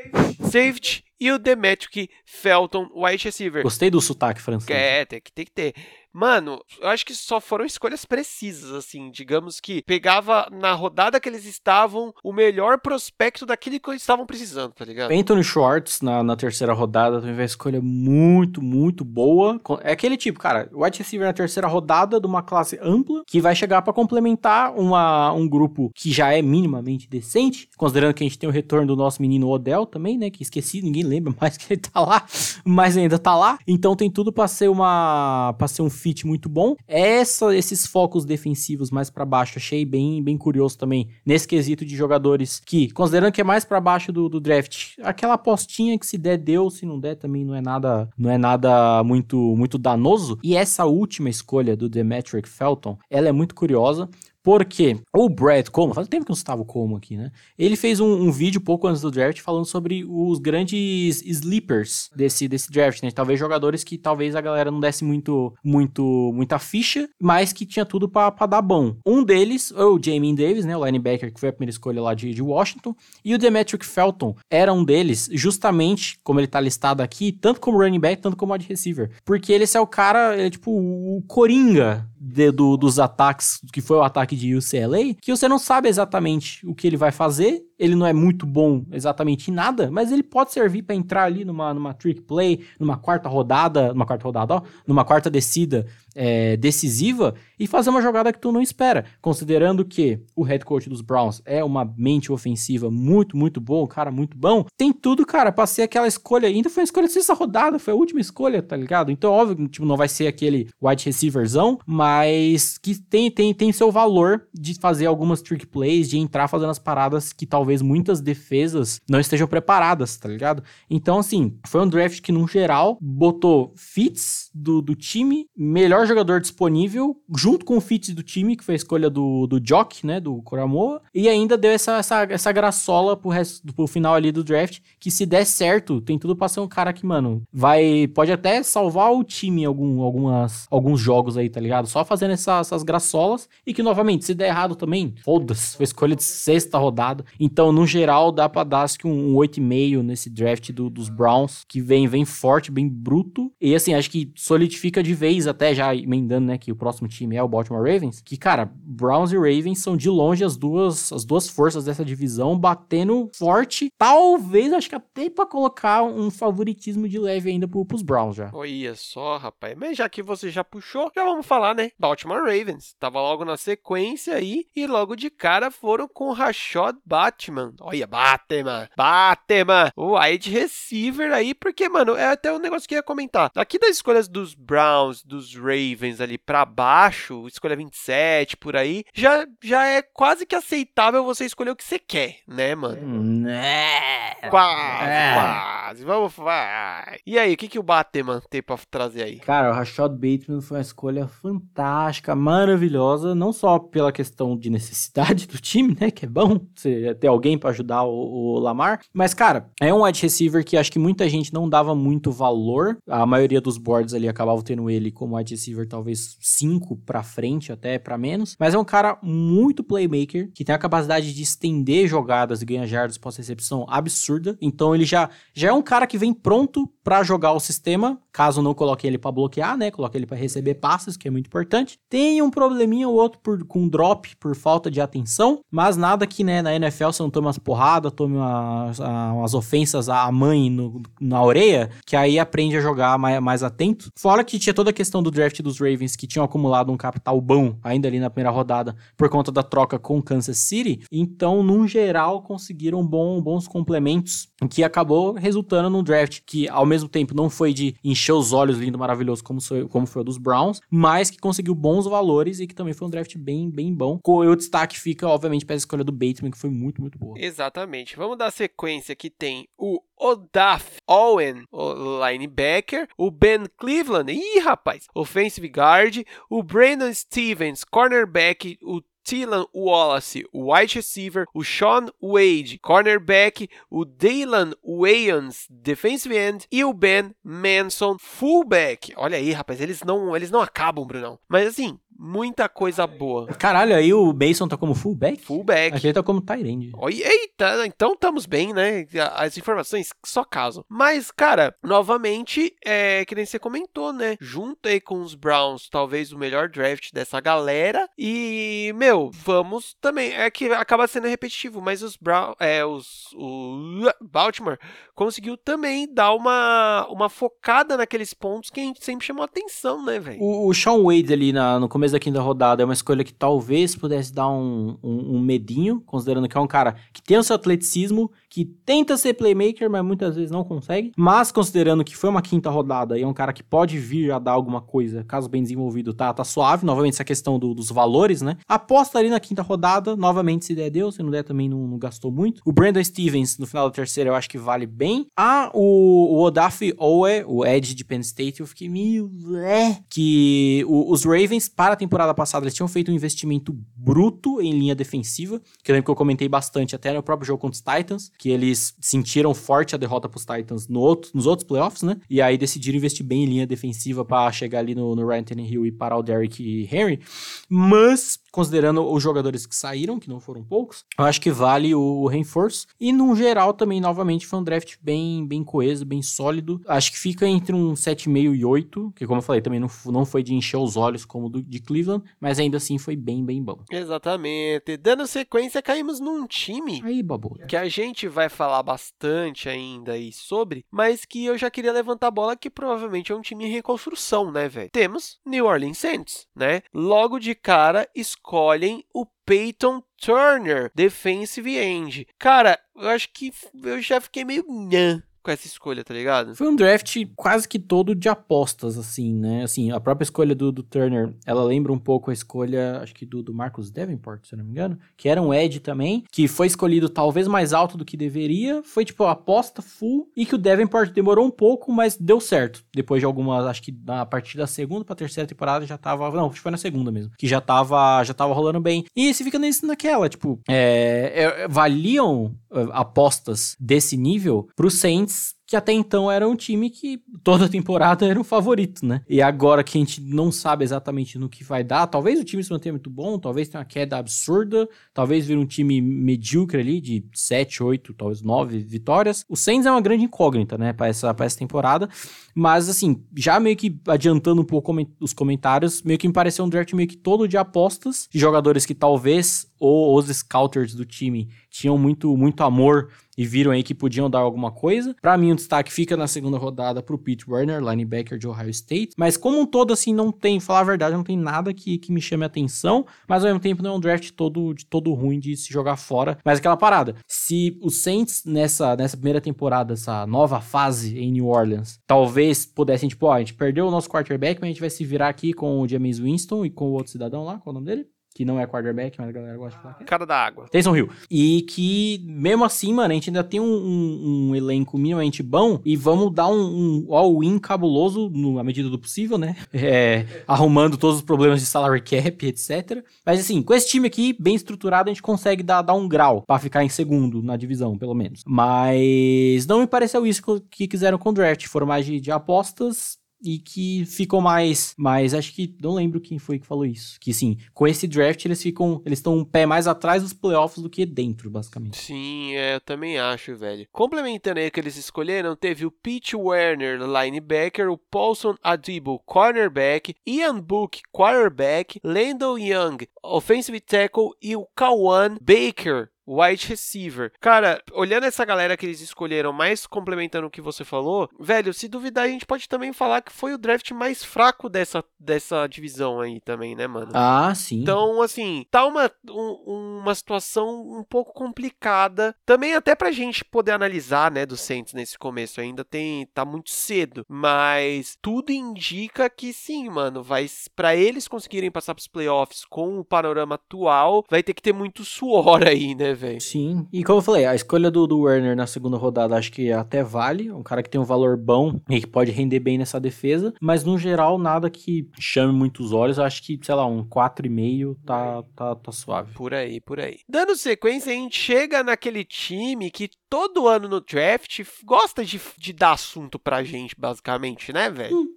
safety, e o Demetric Felton, wide receiver. Gostei do sotaque francês. É, tem que, tem que ter. Mano, eu acho que só foram escolhas precisas, assim. Digamos que pegava na rodada que eles estavam o melhor prospecto daquilo que eles estavam precisando, tá ligado? Anthony Schwartz na, na terceira rodada também foi uma escolha muito, muito boa. É aquele tipo, cara, wide receiver na terceira rodada de uma classe ampla que vai chegar para complementar uma, um grupo que já é minimamente decente, considerando que a gente tem o retorno do nosso menino Odell também, né? Que esqueci, ninguém lembra mais que ele tá lá, mas ainda tá lá. Então tem tudo para ser uma para ser um fit muito bom. Essa, esses focos defensivos mais para baixo achei bem, bem curioso também nesse quesito de jogadores que, considerando que é mais para baixo do, do draft, aquela apostinha que se der deu, se não der também não é nada, não é nada muito muito danoso. E essa última escolha do Demetric Felton, ela é muito curiosa porque o Brad Coleman, faz tempo que eu não estava como aqui, né? Ele fez um, um, vídeo pouco antes do draft falando sobre os grandes sleepers desse, desse draft, né? Talvez jogadores que talvez a galera não desse muito, muito, muita ficha, mas que tinha tudo para dar bom. Um deles, o Jamie Davis, né? O linebacker que foi a primeira escolha lá de, de Washington, e o Demetric Felton era um deles, justamente como ele tá listado aqui, tanto como running back, tanto como wide receiver. Porque ele é o cara, ele é tipo o coringa de, do, dos ataques, que foi o ataque de UCLA, que você não sabe exatamente o que ele vai fazer, ele não é muito bom exatamente em nada, mas ele pode servir para entrar ali numa, numa trick play, numa quarta rodada, numa quarta rodada, ó, numa quarta descida é, decisiva e fazer uma jogada que tu não espera. Considerando que o head coach dos Browns é uma mente ofensiva muito, muito boa, um cara muito bom, tem tudo, cara, pra ser aquela escolha. Ainda foi a escolha de sexta rodada, foi a última escolha, tá ligado? Então, óbvio, tipo, não vai ser aquele wide receiverzão, mas que tem, tem, tem seu valor de fazer algumas trick plays, de entrar fazendo as paradas que talvez talvez muitas defesas não estejam preparadas, tá ligado? Então, assim, foi um draft que, no geral, botou fits do, do time, melhor jogador disponível, junto com o fits do time, que foi a escolha do, do Jock, né, do Coramoa, e ainda deu essa, essa, essa graçola pro, resto, pro final ali do draft, que se der certo, tem tudo pra ser um cara que, mano, vai, pode até salvar o time algum, algumas, alguns jogos aí, tá ligado? Só fazendo essa, essas graçolas, e que, novamente, se der errado também, foda-se, foi escolha de sexta rodada, então então, no geral, dá pra dar que um, um 8,5 nesse draft do, dos Browns, que vem, vem forte, bem bruto. E assim, acho que solidifica de vez, até já emendando, né, que o próximo time é o Baltimore Ravens. Que, cara, Browns e Ravens são de longe as duas, as duas forças dessa divisão, batendo forte. Talvez, acho que até pra colocar um favoritismo de leve ainda pro, pros Browns já. Olha só, rapaz. Mas já que você já puxou, já vamos falar, né? Baltimore Ravens. Tava logo na sequência aí e logo de cara foram com Rashad Batman Batman. Olha, Batman. Batman. O wide receiver aí, porque, mano, é até um negócio que eu ia comentar. Aqui das escolhas dos Browns, dos Ravens ali para baixo, escolha 27 por aí, já, já é quase que aceitável você escolher o que você quer, né, mano? Né? Quase, é. quase. Vamos, vai. E aí, o que, que o Batman tem pra trazer aí? Cara, o Rashad Bateman foi uma escolha fantástica, maravilhosa, não só pela questão de necessidade do time, né, que é bom você ter alguém para ajudar o, o, Lamar. Mas, cara, é um wide receiver que acho que muita gente não dava muito valor. A maioria dos boards ali acabavam tendo ele como wide receiver, talvez 5 para frente, até para menos. Mas é um cara muito playmaker, que tem a capacidade de estender jogadas e ganhar jardas pós-recepção absurda. Então ele já, já é um cara que vem pronto para jogar o sistema, caso não coloque ele para bloquear, né? Coloque ele para receber passes, que é muito importante. Tem um probleminha ou outro por, com drop por falta de atenção, mas nada que, né, na NFL você não tome umas porradas, tome umas, umas ofensas à mãe no, na orelha, que aí aprende a jogar mais, mais atento. Fora que tinha toda a questão do draft dos Ravens, que tinham acumulado um capital bom ainda ali na primeira rodada, por conta da troca com Kansas City. Então, num geral, conseguiram bom, bons complementos, que acabou resultando num draft que, ao mesmo tempo, não foi de encher os olhos lindo, maravilhoso, como, foi, como foi o dos Browns, mas que conseguiu bons valores e que também foi um draft bem, bem bom. O destaque fica, obviamente, para a escolha do Bateman, que foi muito, muito boa. Exatamente. Vamos dar sequência que tem o Odaf Owen, o linebacker, o Ben Cleveland, ih rapaz, offensive guard, o Brandon Stevens, cornerback, o Tylan Wallace, o wide receiver, o Sean Wade, cornerback, o Daylan Wayans, defensive end e o Ben Manson, fullback. Olha aí, rapaz, eles não, eles não acabam, Brunão. Mas assim, muita coisa boa. Caralho, aí o Mason tá como fullback? Fullback. Aqui ele tá como Tyrande. Oi, Eita, então estamos bem, né? As informações só caso. Mas, cara, novamente, é que nem você comentou, né? Junto aí com os Browns, talvez o melhor draft dessa galera. E, meu, vamos também. É que acaba sendo repetitivo, mas os Browns. É, os. O Baltimore conseguiu também dar uma, uma focada naqueles pontos que a gente sempre chamou atenção, né, velho? O, o Sean Wade ali na, no começo da quinta rodada é uma escolha que talvez pudesse dar um, um, um medinho, considerando que é um cara que tem o seu atleticismo, que tenta ser playmaker, mas muitas vezes não consegue. Mas considerando que foi uma quinta rodada e é um cara que pode vir a dar alguma coisa, caso bem desenvolvido, tá, tá suave. Novamente, essa questão do, dos valores, né? Aposta ali na quinta rodada, novamente, se der, deu. Se não der, também não, não gastou muito. O Brandon Stevens, no final da terceira, eu acho que vale bem. Ah, o, o Odafe Owe, o Edge de Penn State, eu fiquei meio. É, que o, os Ravens, para a temporada passada, eles tinham feito um investimento bruto em linha defensiva, que eu lembro que eu comentei bastante até no próprio jogo contra os Titans, que eles sentiram forte a derrota pros Titans no outro, nos outros playoffs, né? E aí decidiram investir bem em linha defensiva para chegar ali no, no Ryan Tannehill e parar o Derrick Henry. Mas considerando os jogadores que saíram, que não foram poucos, eu acho que vale o, o reforço. E no geral também, novamente, foi um draft bem, bem coeso, bem sólido. Acho que fica entre um 7,5 e 8, que como eu falei, também não, não foi de encher os olhos como do, de Cleveland, mas ainda assim foi bem, bem bom. Exatamente. Dando sequência, caímos num time Aí, babu. que a gente vai falar bastante ainda aí sobre, mas que eu já queria levantar a bola que provavelmente é um time em reconstrução, né, velho? Temos New Orleans Saints, né? Logo de cara, escolhem o Peyton Turner, defensive end. Cara, eu acho que eu já fiquei meio nhã essa escolha, tá ligado? Foi um draft quase que todo de apostas, assim, né? Assim, a própria escolha do, do Turner, ela lembra um pouco a escolha, acho que do, do Marcus Davenport, se eu não me engano, que era um Ed também, que foi escolhido talvez mais alto do que deveria, foi tipo a aposta full, e que o Davenport demorou um pouco, mas deu certo. Depois de algumas, acho que na partir da segunda pra terceira temporada já tava, não, foi na segunda mesmo, que já tava, já tava rolando bem. E se fica nesse, naquela, tipo, é, é, valiam uh, apostas desse nível pro Saints que até então era um time que toda temporada era um favorito, né? E agora que a gente não sabe exatamente no que vai dar, talvez o time se mantenha muito bom, talvez tenha uma queda absurda, talvez vire um time medíocre ali de 7, 8, talvez 9 vitórias. O Saints é uma grande incógnita, né, para essa, pra essa temporada, mas assim, já meio que adiantando um pouco os comentários, meio que me pareceu um draft meio que todo de apostas, de jogadores que talvez ou os scouters do time tinham muito, muito amor e viram aí que podiam dar alguma coisa. Para mim, o destaque fica na segunda rodada pro Pete Werner, linebacker de Ohio State. Mas como um todo, assim, não tem, falar a verdade, não tem nada que, que me chame a atenção. Mas ao mesmo tempo não é um draft todo, de todo ruim de se jogar fora. Mas aquela parada, se os Saints nessa, nessa primeira temporada, essa nova fase em New Orleans, talvez pudessem, tipo, ó, a gente perdeu o nosso quarterback, mas a gente vai se virar aqui com o James Winston e com o outro cidadão lá, qual é o nome dele? Que não é quarterback, mas a galera gosta de falar que é. Cara da água. Taysom Hill. E que, mesmo assim, mano, a gente ainda tem um, um, um elenco minimamente bom e vamos dar um, um all-in cabuloso no, à medida do possível, né? É, arrumando todos os problemas de salary cap, etc. Mas assim, com esse time aqui, bem estruturado, a gente consegue dar, dar um grau para ficar em segundo na divisão, pelo menos. Mas não me pareceu isso que quiseram com o draft. Foram mais de, de apostas e que ficam mais, mais, acho que não lembro quem foi que falou isso, que sim, com esse draft eles ficam, eles estão um pé mais atrás dos playoffs do que dentro, basicamente. Sim, é, eu também acho, velho. Complementando aí o que eles escolheram, teve o Pete Werner, linebacker, o Paulson Adibo, cornerback, Ian Book, quarterback, Landon Young, offensive tackle e o Kawan Baker, wide receiver. Cara, olhando essa galera que eles escolheram, mais complementando o que você falou, velho, se duvidar, a gente pode também falar que foi o draft mais fraco dessa, dessa divisão aí também, né, mano? Ah, sim. Então, assim, tá uma, um, uma situação um pouco complicada. Também até pra gente poder analisar, né, do Saints nesse começo. Ainda tem. tá muito cedo. Mas tudo indica que sim, mano. Vai. para eles conseguirem passar pros playoffs com o panorama atual, vai ter que ter muito suor aí, né, velho? Sim, e como eu falei, a escolha do, do Werner na segunda rodada acho que até vale, um cara que tem um valor bom e que pode render bem nessa defesa, mas no geral nada que chame muitos olhos, acho que, sei lá, um 4,5 tá, tá, tá suave. Por aí, por aí. Dando sequência, a gente chega naquele time que todo ano no draft gosta de, de dar assunto pra gente, basicamente, né, velho? Hum.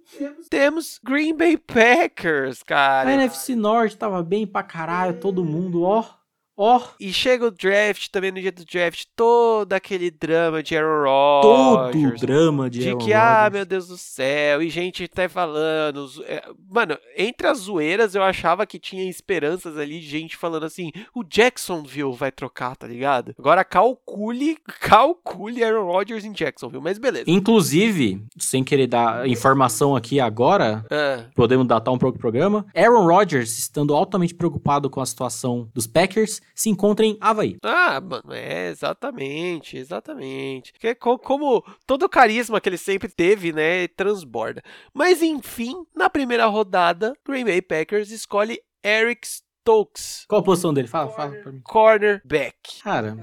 Temos Green Bay Packers, cara. A NFC Norte tava bem pra caralho, todo mundo, ó. Ó. Oh. E chega o draft também no dia do draft, todo aquele drama de Aaron Rodgers. Todo drama de, de Aaron que, Rodgers. ah, meu Deus do céu, e gente até falando. É, mano, entre as zoeiras eu achava que tinha esperanças ali de gente falando assim: o Jacksonville vai trocar, tá ligado? Agora calcule, calcule Aaron Rodgers em Jacksonville, mas beleza. Inclusive, sem querer dar informação aqui agora, ah. podemos datar um pouco o programa. Aaron Rodgers, estando altamente preocupado com a situação dos Packers, se encontra em Havaí. Ah, mano, é, exatamente, exatamente. Que, como todo o carisma que ele sempre teve, né, transborda. Mas enfim, na primeira rodada, Green Bay Packers escolhe Eric Stokes. Qual a posição dele? Fala, fala pra mim. Cornerback. Cara,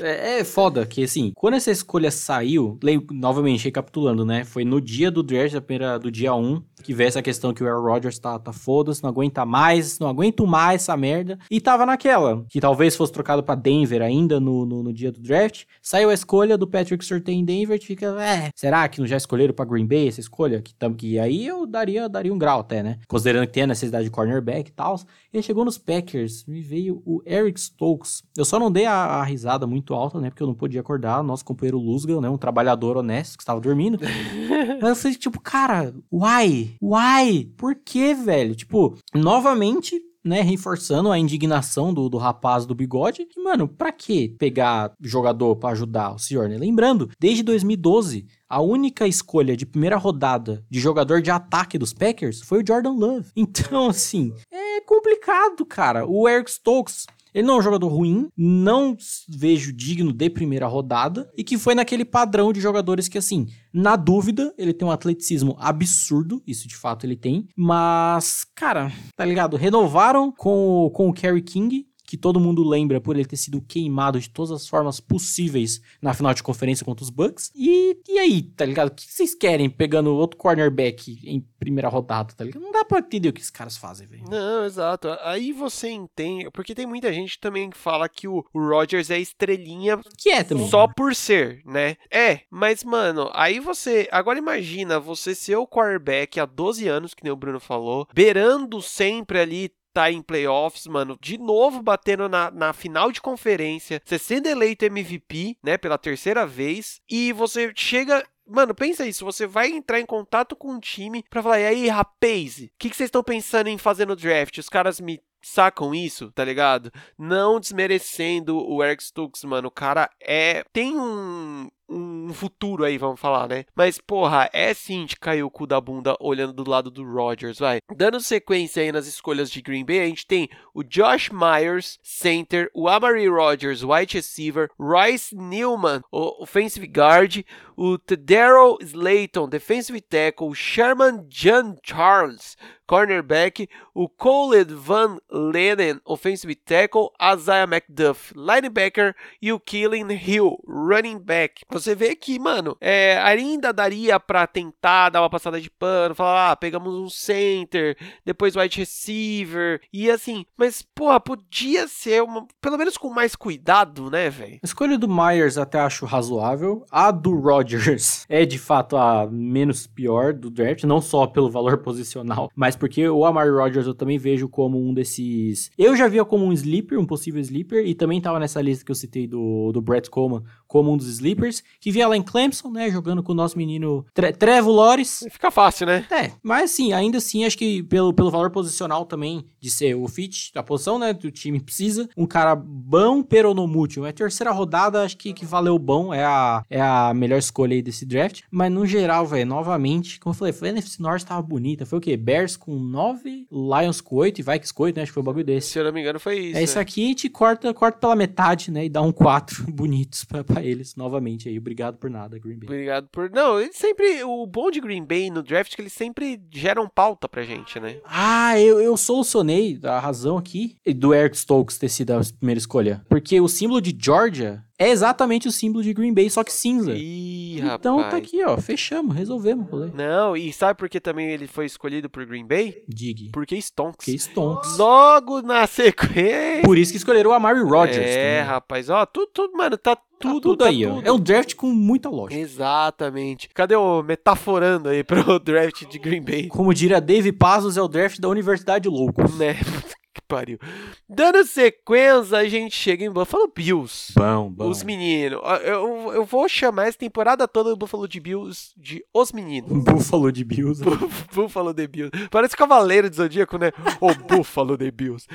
é... é, foda que, assim, quando essa escolha saiu, novamente, recapitulando, né? Foi no dia do draft, da primeira, do dia 1, que veio essa questão que o Aaron Rodgers tá, tá foda-se, não aguenta mais, não aguento mais essa merda. E tava naquela, que talvez fosse trocado pra Denver ainda no, no, no dia do draft. Saiu a escolha do Patrick Surtain em Denver, fica, é, será que não já escolheram pra Green Bay essa escolha? Que, que aí eu daria, daria um grau até, né? Considerando que tem a necessidade de cornerback e tal. Ele chegou nos Packers, me veio o Eric Stokes. Eu só não dei a, a risada muito alta, né? Porque eu não podia acordar. Nosso companheiro Lusga, né? Um trabalhador honesto que estava dormindo. Mas eu falei, tipo, cara, why? Why? Por que, velho? Tipo, novamente, né, reforçando a indignação do, do rapaz do bigode. E, mano, pra que pegar jogador para ajudar o senhor, né? Lembrando, desde 2012, a única escolha de primeira rodada de jogador de ataque dos Packers foi o Jordan Love. Então, assim, é complicado, cara. O Eric Stokes ele não é um jogador ruim, não vejo digno de primeira rodada, e que foi naquele padrão de jogadores que, assim, na dúvida, ele tem um atleticismo absurdo, isso de fato ele tem, mas, cara, tá ligado? Renovaram com, com o Kerry King, que todo mundo lembra por ele ter sido queimado de todas as formas possíveis na final de conferência contra os Bucks. E, e aí, tá ligado? O que vocês querem pegando outro cornerback em primeira rodada, tá ligado? Não dá pra entender o que esses caras fazem, velho. Não, exato. Aí você entende, porque tem muita gente também que fala que o, o Rodgers é estrelinha que é também. só por ser, né? É, mas mano, aí você, agora imagina você ser o quarterback há 12 anos, que nem o Bruno falou, beirando sempre ali tá em playoffs, mano, de novo batendo na, na final de conferência, você sendo eleito MVP, né, pela terceira vez, e você chega Mano, pensa isso, você vai entrar em contato com um time pra falar, e aí, rapaz, o que vocês estão pensando em fazer no draft? Os caras me sacam isso, tá ligado? Não desmerecendo o Eric Stokes, mano, o cara é... tem um um futuro aí, vamos falar, né? Mas, porra, é sim de cair o cu da bunda olhando do lado do Rodgers, vai. Dando sequência aí nas escolhas de Green Bay, a gente tem o Josh Myers, center, o Amari Rodgers, wide receiver, Rice Newman, o offensive guard, o Tedero Slayton, defensive tackle, Sherman John Charles, cornerback, o Colin Van Lenen, offensive tackle, Isaiah McDuff, linebacker e o Killing Hill, running back. Você vê que, mano, é, ainda daria para tentar dar uma passada de pano, falar, ah, pegamos um center, depois wide receiver, e assim, mas, porra, podia ser uma, pelo menos com mais cuidado, né, velho? A escolha do Myers até acho razoável, a do Rodgers é de fato a menos pior do draft, não só pelo valor posicional, mas porque o Amari Rodgers eu também vejo como um desses. Eu já via como um sleeper, um possível sleeper, e também tava nessa lista que eu citei do, do Brett Coleman como um dos sleepers, que via lá em Clemson, né, jogando com o nosso menino Tre Trevo Lores. Fica fácil, né? É, mas assim, ainda assim, acho que pelo, pelo valor posicional também, de ser o fit da posição, né, do time precisa, um cara bom, peronomútil. É a terceira rodada, acho que, que valeu bom, é a, é a melhor escolha aí desse draft, mas no geral, velho, novamente, como eu falei, foi a NFC North tava bonita, foi o quê? Bears com 9, Lions com 8 e Vikings com 8, né? Acho que foi o um bagulho desse. Se eu não me engano, foi isso. É isso né? aqui, te corta, corta pela metade, né? E dá um 4 bonitos pra, pra eles novamente aí. Obrigado por nada, Green Bay. Obrigado por. Não, ele sempre. O bom de Green Bay no draft é que eles sempre geram pauta pra gente, né? Ah, eu, eu solucionei a razão aqui do Eric Stokes ter sido a primeira escolha. Porque o símbolo de Georgia é exatamente o símbolo de Green Bay, só que cinza. Ih, então rapaz. tá aqui, ó. Fechamos, resolvemos o rolê. Não, e sabe por que também ele foi escolhido por Green Bay? Dig. Porque Stonks. Que Stonks. Logo na sequência. Por isso que escolheram o Amari Rodgers. É, também. rapaz, ó, tudo, tudo, mano, tá Tá tudo, tudo tá aí, ó. tudo. É um draft com muita lógica. Exatamente. Cadê o metaforando aí pro draft de Green Bay? Como diria Dave Pazos, é o draft da Universidade Loucos. Né? pariu. Dando sequência, a gente chega em Buffalo Bills. Bom, bom. Os meninos. Eu, eu vou chamar essa temporada toda do Buffalo de Bills de Os Meninos. Buffalo de Bills. Buffalo de Bills. Parece Cavaleiro de Zodíaco, né? O Buffalo de Bills.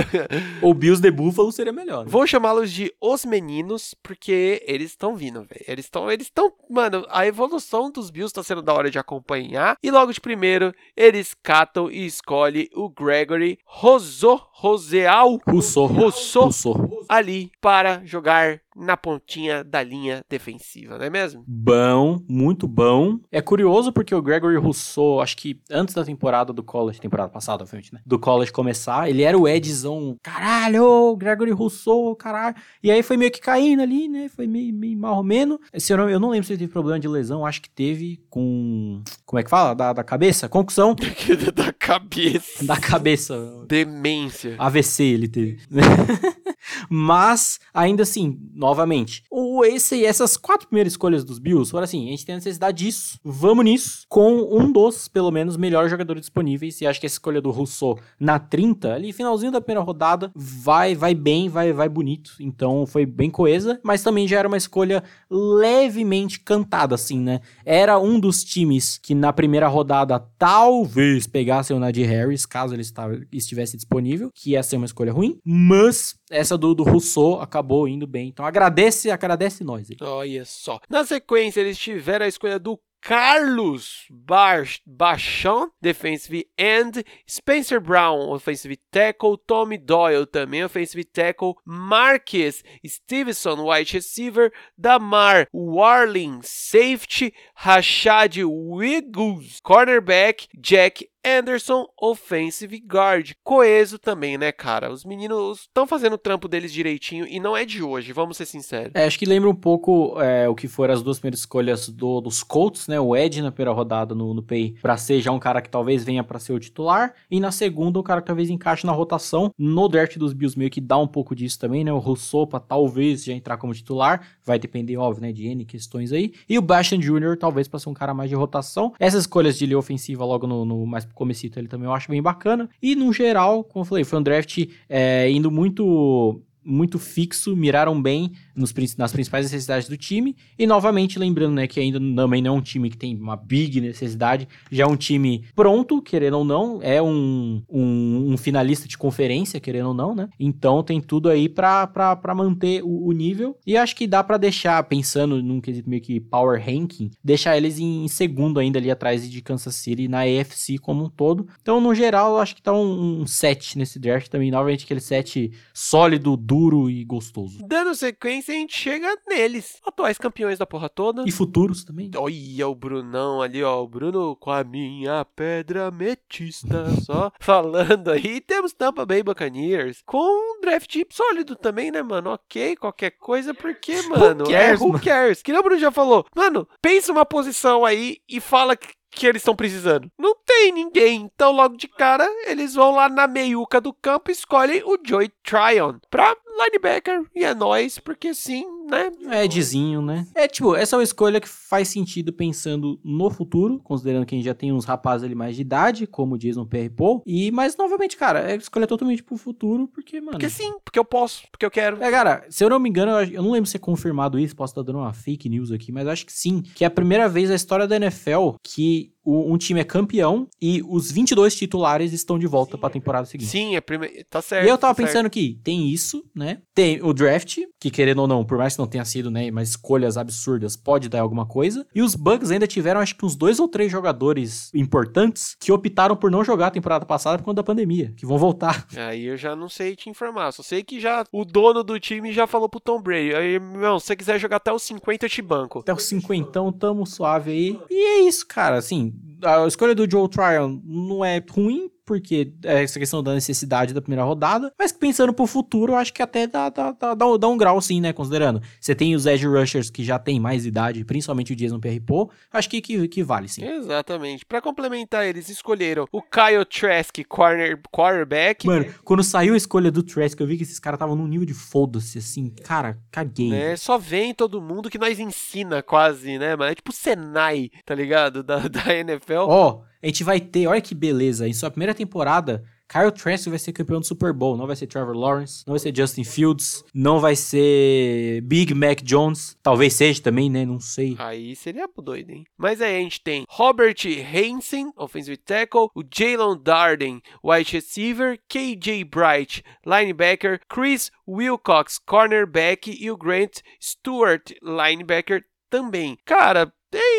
Ou Bills de Buffalo seria melhor. né? Vou chamá-los de Os Meninos, porque eles estão vindo, velho. Eles estão, eles estão, mano, a evolução dos Bills tá sendo da hora de acompanhar. E logo de primeiro, eles catam e escolhem o Gregory Rosso, Roseal Rousseau. Rousseau. Rousseau. ali para jogar na pontinha da linha defensiva, não é mesmo? Bom, muito bom. É curioso porque o Gregory Rousseau, acho que antes da temporada do college, temporada passada, obviamente, né? Do college começar, ele era o Edzão, caralho, Gregory Rousseau, caralho. E aí foi meio que caindo ali, né? Foi meio, meio mal ou menos. Esse eu, não, eu não lembro se ele teve problema de lesão, acho que teve com. Como é que fala? Da, da cabeça? Concussão? da cabeça. Da cabeça. Demência. AVC ele teve. Mas, ainda assim, novamente, o, esse, essas quatro primeiras escolhas dos Bills foram assim: a gente tem necessidade disso, vamos nisso, com um dos, pelo menos, melhores jogadores disponíveis. E acho que essa escolha do Rousseau na 30, ali, finalzinho da primeira rodada, vai, vai bem, vai, vai bonito. Então foi bem coesa, mas também já era uma escolha levemente cantada, assim, né? Era um dos times que na primeira rodada talvez pegassem o Nadir Harris, caso ele estivesse disponível, que ia ser uma escolha ruim, mas essa do, do Rousseau acabou indo bem. Então agradece, agradece nós. Olha só. Na sequência, eles tiveram a escolha do Carlos Bar Bachon, defensive end, Spencer Brown, offensive tackle, Tommy Doyle também offensive tackle, Marcus Stevenson, wide receiver, Damar Warling, safety, Rashad Wiggles, cornerback, Jack Anderson, offensive guard. Coeso também, né, cara? Os meninos estão fazendo o trampo deles direitinho e não é de hoje, vamos ser sinceros. É, acho que lembra um pouco é, o que foram as duas primeiras escolhas do- dos Colts, né? O Ed na primeira rodada no, no PEI, pra ser já um cara que talvez venha pra ser o titular. E na segunda, o cara que talvez encaixe na rotação. No draft dos Bills meio que dá um pouco disso também, né? O Rousseau pra talvez já entrar como titular. Vai depender, óbvio, né? De N questões aí. E o Bashan Jr. talvez pra ser um cara mais de rotação. Essas escolhas de linha ofensiva logo no, no mais comecito ele também eu acho bem bacana. E no geral, como eu falei, foi um draft é, indo muito muito fixo, miraram bem nos, nas principais necessidades do time. E novamente, lembrando, né, que ainda também não é um time que tem uma big necessidade, já é um time pronto, querendo ou não, é um, um, um finalista de conferência, querendo ou não, né? Então tem tudo aí pra manter o, o nível. E acho que dá pra deixar, pensando num quesito meio que power ranking, deixar eles em segundo ainda ali atrás de Kansas City na AFC como um todo. Então, no geral, acho que tá um, um set nesse draft também, novamente aquele set sólido, duro e gostoso. Dando sequência, a gente chega neles. Atuais campeões da porra toda. E futuros também. Olha o Brunão ali, ó. O Bruno com a minha pedra metista. Só falando aí. Temos Tampa Bay Buccaneers com um draft sólido também, né, mano? Ok, qualquer coisa, porque, mano. cares, é, who cares? Que nem o Bruno já falou. Mano, pensa uma posição aí e fala que. Que eles estão precisando. Não tem ninguém. Então, logo de cara, eles vão lá na meiuca do campo e escolhem o Joey Tryon pra linebacker. E é nóis, porque sim, né? É Edzinho, né? É tipo, essa é uma escolha que faz sentido pensando no futuro, considerando que a gente já tem uns rapazes ali mais de idade, como o Jason Pierre Paul. E, mas, novamente, cara, é escolha totalmente pro futuro, porque, mano. Porque sim, porque eu posso, porque eu quero. É, cara, se eu não me engano, eu, não lembro se é confirmado isso, posso estar dando uma fake news aqui, mas acho que sim. Que é a primeira vez na história da NFL que um time é campeão e os 22 titulares estão de volta pra temporada seguinte. Sim, é prime... tá certo. E eu tava tá certo. pensando que tem isso, né? Tem o draft, que querendo ou não, por mais que não tenha sido, né, mas escolhas absurdas, pode dar alguma coisa. E os Bucks ainda tiveram, acho que uns dois ou três jogadores importantes que optaram por não jogar a temporada passada por conta da pandemia, que vão voltar. Aí eu já não sei te informar, só sei que já o dono do time já falou pro Tom Brady, aí, meu, se você quiser jogar até os 50, eu te banco. Até os 50, tamo suave aí. E é isso, cara, assim, a escolha do Joe Tryon não é ruim, porque é essa questão da necessidade da primeira rodada, mas pensando pro futuro, eu acho que até dá, dá, dá, dá um grau sim, né, considerando. Você tem os edge rushers que já tem mais idade, principalmente o Jason Pierre-Paul, acho que, que, que vale sim. Exatamente. Para complementar, eles escolheram o Kyle Trask, corner, quarterback. Mano, quando saiu a escolha do Trask, eu vi que esses caras estavam num nível de foda-se, assim, cara, caguei. É, só vem todo mundo que nós ensina quase, né, mano? É tipo o Senai, tá ligado? Da, da NFL. Ó, oh, a gente vai ter, olha que beleza, em sua primeira temporada, Kyle Trask vai ser campeão do Super Bowl. Não vai ser Trevor Lawrence, não vai ser Justin Fields, não vai ser Big Mac Jones. Talvez seja também, né? Não sei. Aí seria doido, hein? Mas aí a gente tem Robert Hansen, offensive tackle, o Jalen Darden, wide receiver, KJ Bright, linebacker, Chris Wilcox, cornerback e o Grant Stewart, linebacker também. Cara,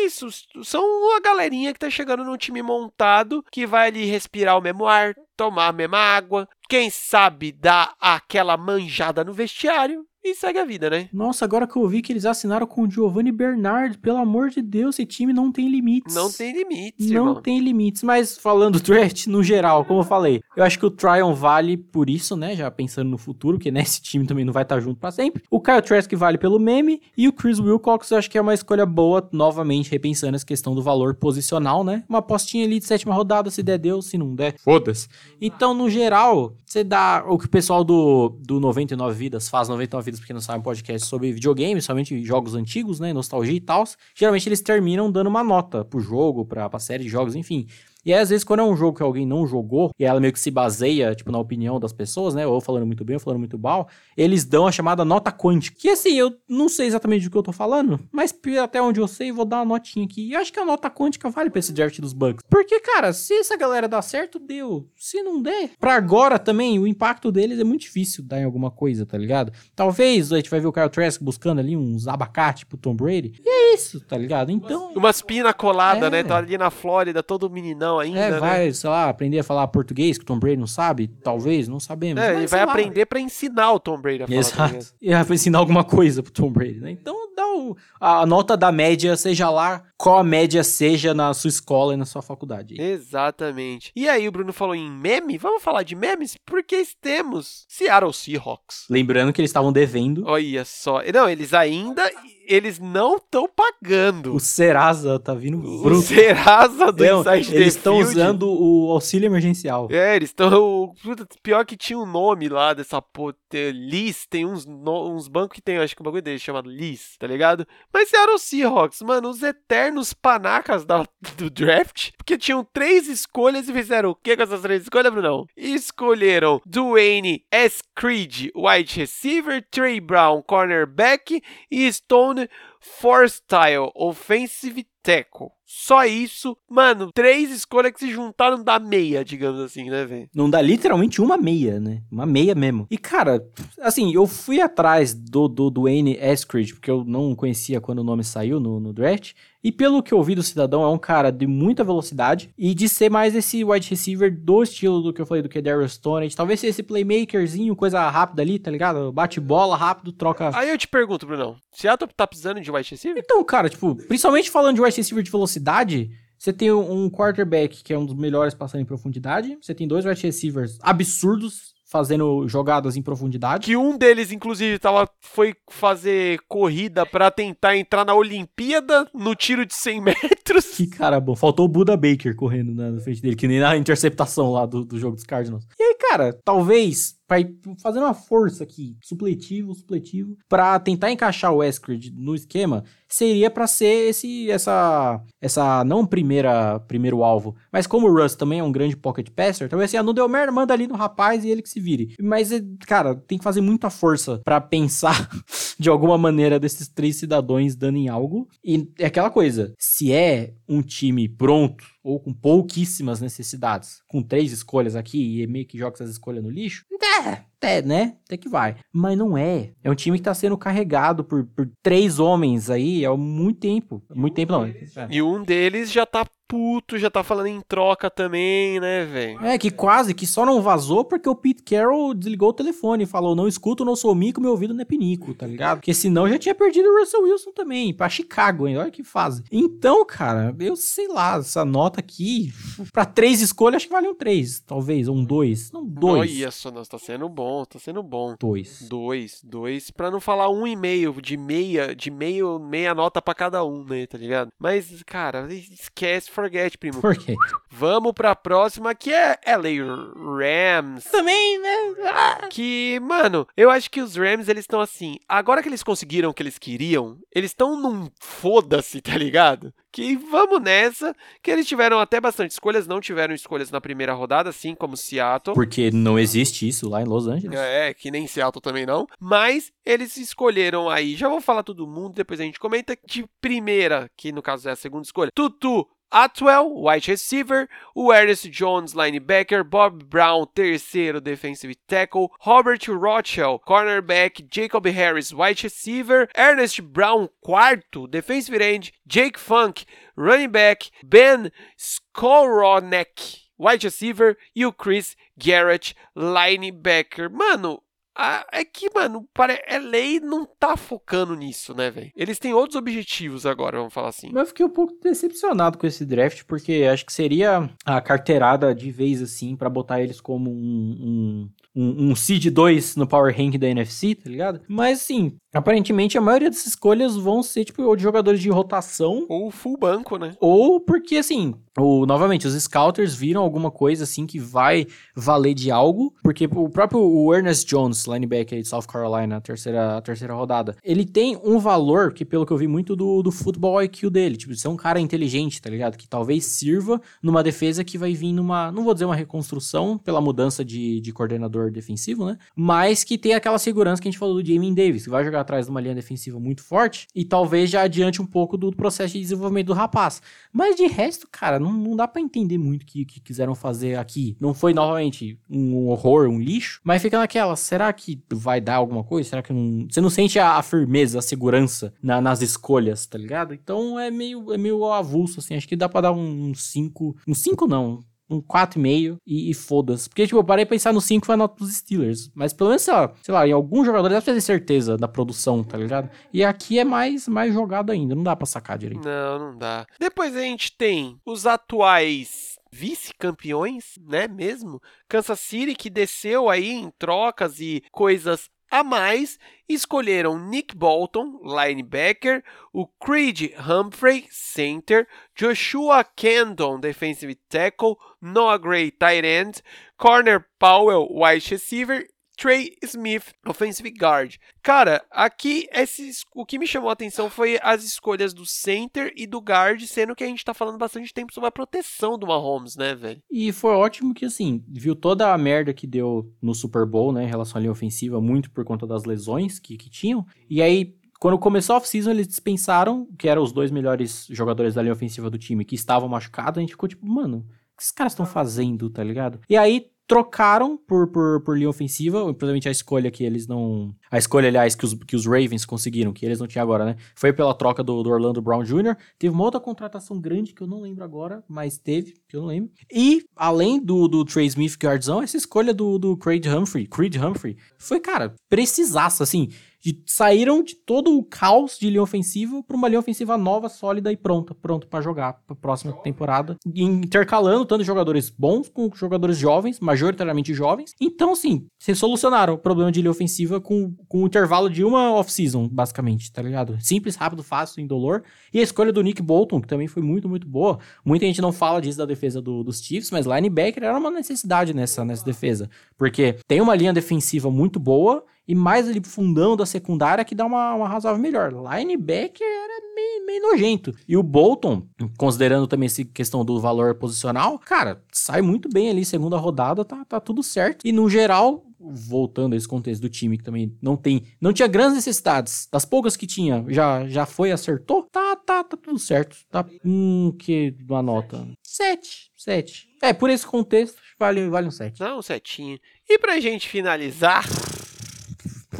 isso. São a galerinha que tá chegando num time montado que vai ali respirar o mesmo ar, tomar a mesma água. Quem sabe dar aquela manjada no vestiário e segue a vida, né? Nossa, agora que eu vi que eles assinaram com o Giovanni Bernard, pelo amor de Deus, esse time não tem limites. Não tem limites, Não irmão. tem limites, mas falando draft no geral, como eu falei, eu acho que o Tryon vale por isso, né? Já pensando no futuro, que nesse time também não vai estar junto para sempre. O Kyle Trask vale pelo meme e o Chris Wilcox eu acho que é uma escolha boa, novamente repensando essa questão do valor posicional, né? Uma apostinha ali de sétima rodada, se der Deus, se não der, foda-se. Então, no geral, você dá o que o pessoal do, do 99 Vidas faz, 99 Vidas porque não sabe, um podcast sobre videogames, somente jogos antigos, né, nostalgia e tal. Geralmente eles terminam dando uma nota pro jogo, pra, pra série de jogos, enfim. E aí, às vezes, quando é um jogo que alguém não jogou, e ela meio que se baseia, tipo, na opinião das pessoas, né? Ou falando muito bem ou falando muito mal, eles dão a chamada nota quântica. Que assim, eu não sei exatamente do que eu tô falando, mas até onde eu sei, vou dar uma notinha aqui. E eu acho que a nota quântica vale pra esse draft dos bugs. Porque, cara, se essa galera dá certo, deu. Se não der, pra agora também, o impacto deles é muito difícil dar em alguma coisa, tá ligado? Talvez a gente vai ver o Kyle Trask buscando ali uns abacate pro Tom Brady. E é isso, tá ligado? Então. Umas pina colada, é. né? Tá ali na Flórida, todo meninão ainda. É, né? vai, sei lá, aprender a falar português que o Tom Brady não sabe, talvez, não sabemos. É, ele vai lá. aprender para ensinar o Tom Brady a falar Exato. Português. E vai ensinar alguma coisa pro Tom Brady, né? Então dá o, a nota da média, seja lá qual a média seja na sua escola e na sua faculdade. Exatamente. E aí o Bruno falou em meme, vamos falar de memes? Porque temos Seattle Seahawks. Lembrando que eles estavam devendo. Olha só. Não, eles ainda eles não estão pagando. O Serasa tá vindo bruto. O Serasa do não, Inside Eles estão usando o auxílio emergencial. É, eles estão... Pior que tinha um nome lá dessa porra. Liz, tem uns, no, uns bancos que tem, acho que um bagulho deles chamado Liz, tá ligado? Mas eram os Seahawks, mano, os eternos panacas da, do draft, porque tinham três escolhas e fizeram o que com essas três escolhas, Brunão? Escolheram Dwayne S. Creed, wide receiver, Trey Brown, cornerback e Stone Forstyle, Offensive Tackle. Só isso, mano, três escolhas que se juntaram da meia, digamos assim, né, velho? Não dá literalmente uma meia, né? Uma meia mesmo. E, cara, assim, eu fui atrás do, do Dwayne Eskridge, porque eu não conhecia quando o nome saiu no, no draft. E pelo que eu vi do cidadão, é um cara de muita velocidade e de ser mais esse wide receiver do estilo do que eu falei do que Daryl Stone. Talvez esse playmakerzinho, coisa rápida ali, tá ligado? Bate bola rápido, troca. Aí eu te pergunto, Brunão, Seattle tá precisando de wide receiver? Então, cara, tipo, principalmente falando de wide receiver de velocidade, você tem um quarterback que é um dos melhores passando em profundidade. Você tem dois wide receivers absurdos fazendo jogadas em profundidade. Que um deles, inclusive, tava, foi fazer corrida para tentar entrar na Olimpíada no tiro de 100 metros. Que cara bom. Faltou o Buda Baker correndo na frente dele, que nem na interceptação lá do, do jogo dos Cardinals. E aí, cara, talvez vai fazendo uma força aqui, supletivo, supletivo, para tentar encaixar o Eskrid no esquema, seria para ser esse essa essa não primeira primeiro alvo, mas como o Russ também é um grande pocket passer, talvez assim, ah, não deu merda, manda ali no rapaz e ele que se vire. Mas cara, tem que fazer muita força para pensar de alguma maneira desses três cidadãos dando em algo. E é aquela coisa, se é um time pronto ou com pouquíssimas necessidades, com três escolhas aqui e meio que joga essas escolhas no lixo, é, até, né? Até que vai. Mas não é. É um time que tá sendo carregado por, por três homens aí há muito tempo. Muito tempo não. E um deles já tá puto, já tá falando em troca também, né, velho? É, que quase, que só não vazou porque o Pete Carroll desligou o telefone e falou: não escuto, não sou mico, meu ouvido não é pinico, tá ligado? Porque senão já tinha perdido o Russell Wilson também, pra Chicago, hein? Olha que fase. Então, cara, eu sei lá, essa nota aqui, pra três escolhas, acho que vale um três, talvez, um dois. Não, dois. Olha só, nossa, tá sendo bom, tá sendo bom. Dois. Dois, dois, pra não falar um e meio, de meia, de meio, meia nota pra cada um, né, tá ligado? Mas, cara, esquece forget, primo. Por quê? Vamos pra próxima, que é LA Rams. Também, né? Ah. Que, mano, eu acho que os Rams, eles estão assim. Agora que eles conseguiram o que eles queriam, eles estão num foda-se, tá ligado? Que vamos nessa. Que eles tiveram até bastante escolhas, não tiveram escolhas na primeira rodada, assim como Seattle. Porque não existe isso lá em Los Angeles. É, que nem Seattle também não. Mas eles escolheram aí, já vou falar todo mundo, depois a gente comenta. De primeira, que no caso é a segunda escolha, Tutu Atwell, wide receiver, o Ernest Jones, linebacker, Bob Brown, terceiro defensive tackle, Robert Rothschild, cornerback, Jacob Harris, wide receiver, Ernest Brown, quarto defensive end, Jake Funk, running back, Ben Skoronek, wide receiver e o Chris Garrett, linebacker. Mano, ah, é que, mano, é lei não tá focando nisso, né, velho? Eles têm outros objetivos agora, vamos falar assim. Mas eu fiquei um pouco decepcionado com esse draft, porque acho que seria a carteirada de vez, assim, para botar eles como um, um, um, um seed 2 no Power Rank da NFC, tá ligado? Mas, assim, aparentemente a maioria dessas escolhas vão ser, tipo, ou de jogadores de rotação. Ou full banco, né? Ou porque, assim, o, novamente, os scouters viram alguma coisa, assim, que vai valer de algo, porque o próprio Ernest Jones, linebacker de South Carolina, a terceira, a terceira rodada. Ele tem um valor que, pelo que eu vi muito do, do futebol IQ dele, tipo, ser um cara inteligente, tá ligado? Que talvez sirva numa defesa que vai vir numa, não vou dizer uma reconstrução pela mudança de, de coordenador defensivo, né? Mas que tem aquela segurança que a gente falou do Jamie Davis, que vai jogar atrás de uma linha defensiva muito forte e talvez já adiante um pouco do processo de desenvolvimento do rapaz. Mas de resto, cara, não, não dá para entender muito o que, que quiseram fazer aqui. Não foi novamente um horror, um lixo, mas fica naquela, será que vai dar alguma coisa? Será que não. Você não sente a, a firmeza, a segurança na, nas escolhas, tá ligado? Então é meio, é meio avulso, assim. Acho que dá pra dar um 5. Um 5 não um 4,5 e, e foda-se. Porque, tipo, eu parei pra pensar no 5 foi a nota dos Steelers. Mas pelo menos, sei lá, sei lá em algum jogador deve ter certeza da produção, tá ligado? E aqui é mais, mais jogado ainda, não dá pra sacar direito. Não, não dá. Depois a gente tem os atuais vice-campeões, né, mesmo? Kansas City que desceu aí em trocas e coisas a mais, escolheram Nick Bolton, linebacker, o Creed Humphrey, center, Joshua Kendon, defensive tackle, Noah Gray, tight end, Corner Powell, wide receiver Trey Smith, offensive guard. Cara, aqui esses, o que me chamou a atenção foi as escolhas do center e do guard, sendo que a gente tá falando bastante tempo sobre a proteção do Mahomes, né, velho? E foi ótimo que, assim, viu toda a merda que deu no Super Bowl, né, em relação à linha ofensiva, muito por conta das lesões que, que tinham. E aí, quando começou a off-season, eles dispensaram, que eram os dois melhores jogadores da linha ofensiva do time, que estavam machucados. A gente ficou tipo, mano, o que esses caras estão fazendo, tá ligado? E aí, trocaram por, por, por linha ofensiva, provavelmente a escolha que eles não. A escolha, aliás, que os, que os Ravens conseguiram, que eles não tinham agora, né? Foi pela troca do, do Orlando Brown Jr. Teve uma outra contratação grande que eu não lembro agora, mas teve, que eu não lembro. E, além do, do Trey Smith Guardzão, essa escolha do, do Creed Humphrey, Creed Humphrey, foi, cara, precisaça, assim de, saíram de todo o caos de linha ofensiva para uma linha ofensiva nova, sólida e pronta, pronto para jogar para a próxima temporada, intercalando tanto jogadores bons com jogadores jovens, majoritariamente jovens. Então, assim, vocês solucionaram o problema de linha ofensiva com, com um intervalo de uma off-season, basicamente, tá ligado? Simples, rápido, fácil, indolor. E a escolha do Nick Bolton, que também foi muito, muito boa. Muita gente não fala disso da defesa do, dos Chiefs, mas linebacker era uma necessidade nessa, nessa defesa, porque tem uma linha defensiva muito boa e mais ali fundão da secundária que dá uma, uma razoável melhor. Linebacker era meio, meio nojento. E o Bolton, considerando também essa questão do valor posicional, cara, sai muito bem ali, segunda rodada, tá, tá tudo certo. E no geral, voltando a esse contexto do time que também não tem, não tinha grandes necessidades, das poucas que tinha, já já foi acertou, tá tá tá tudo certo, tá hum, que uma nota 7, 7. É, por esse contexto vale vale um 7. Não, um setinho. E pra gente finalizar,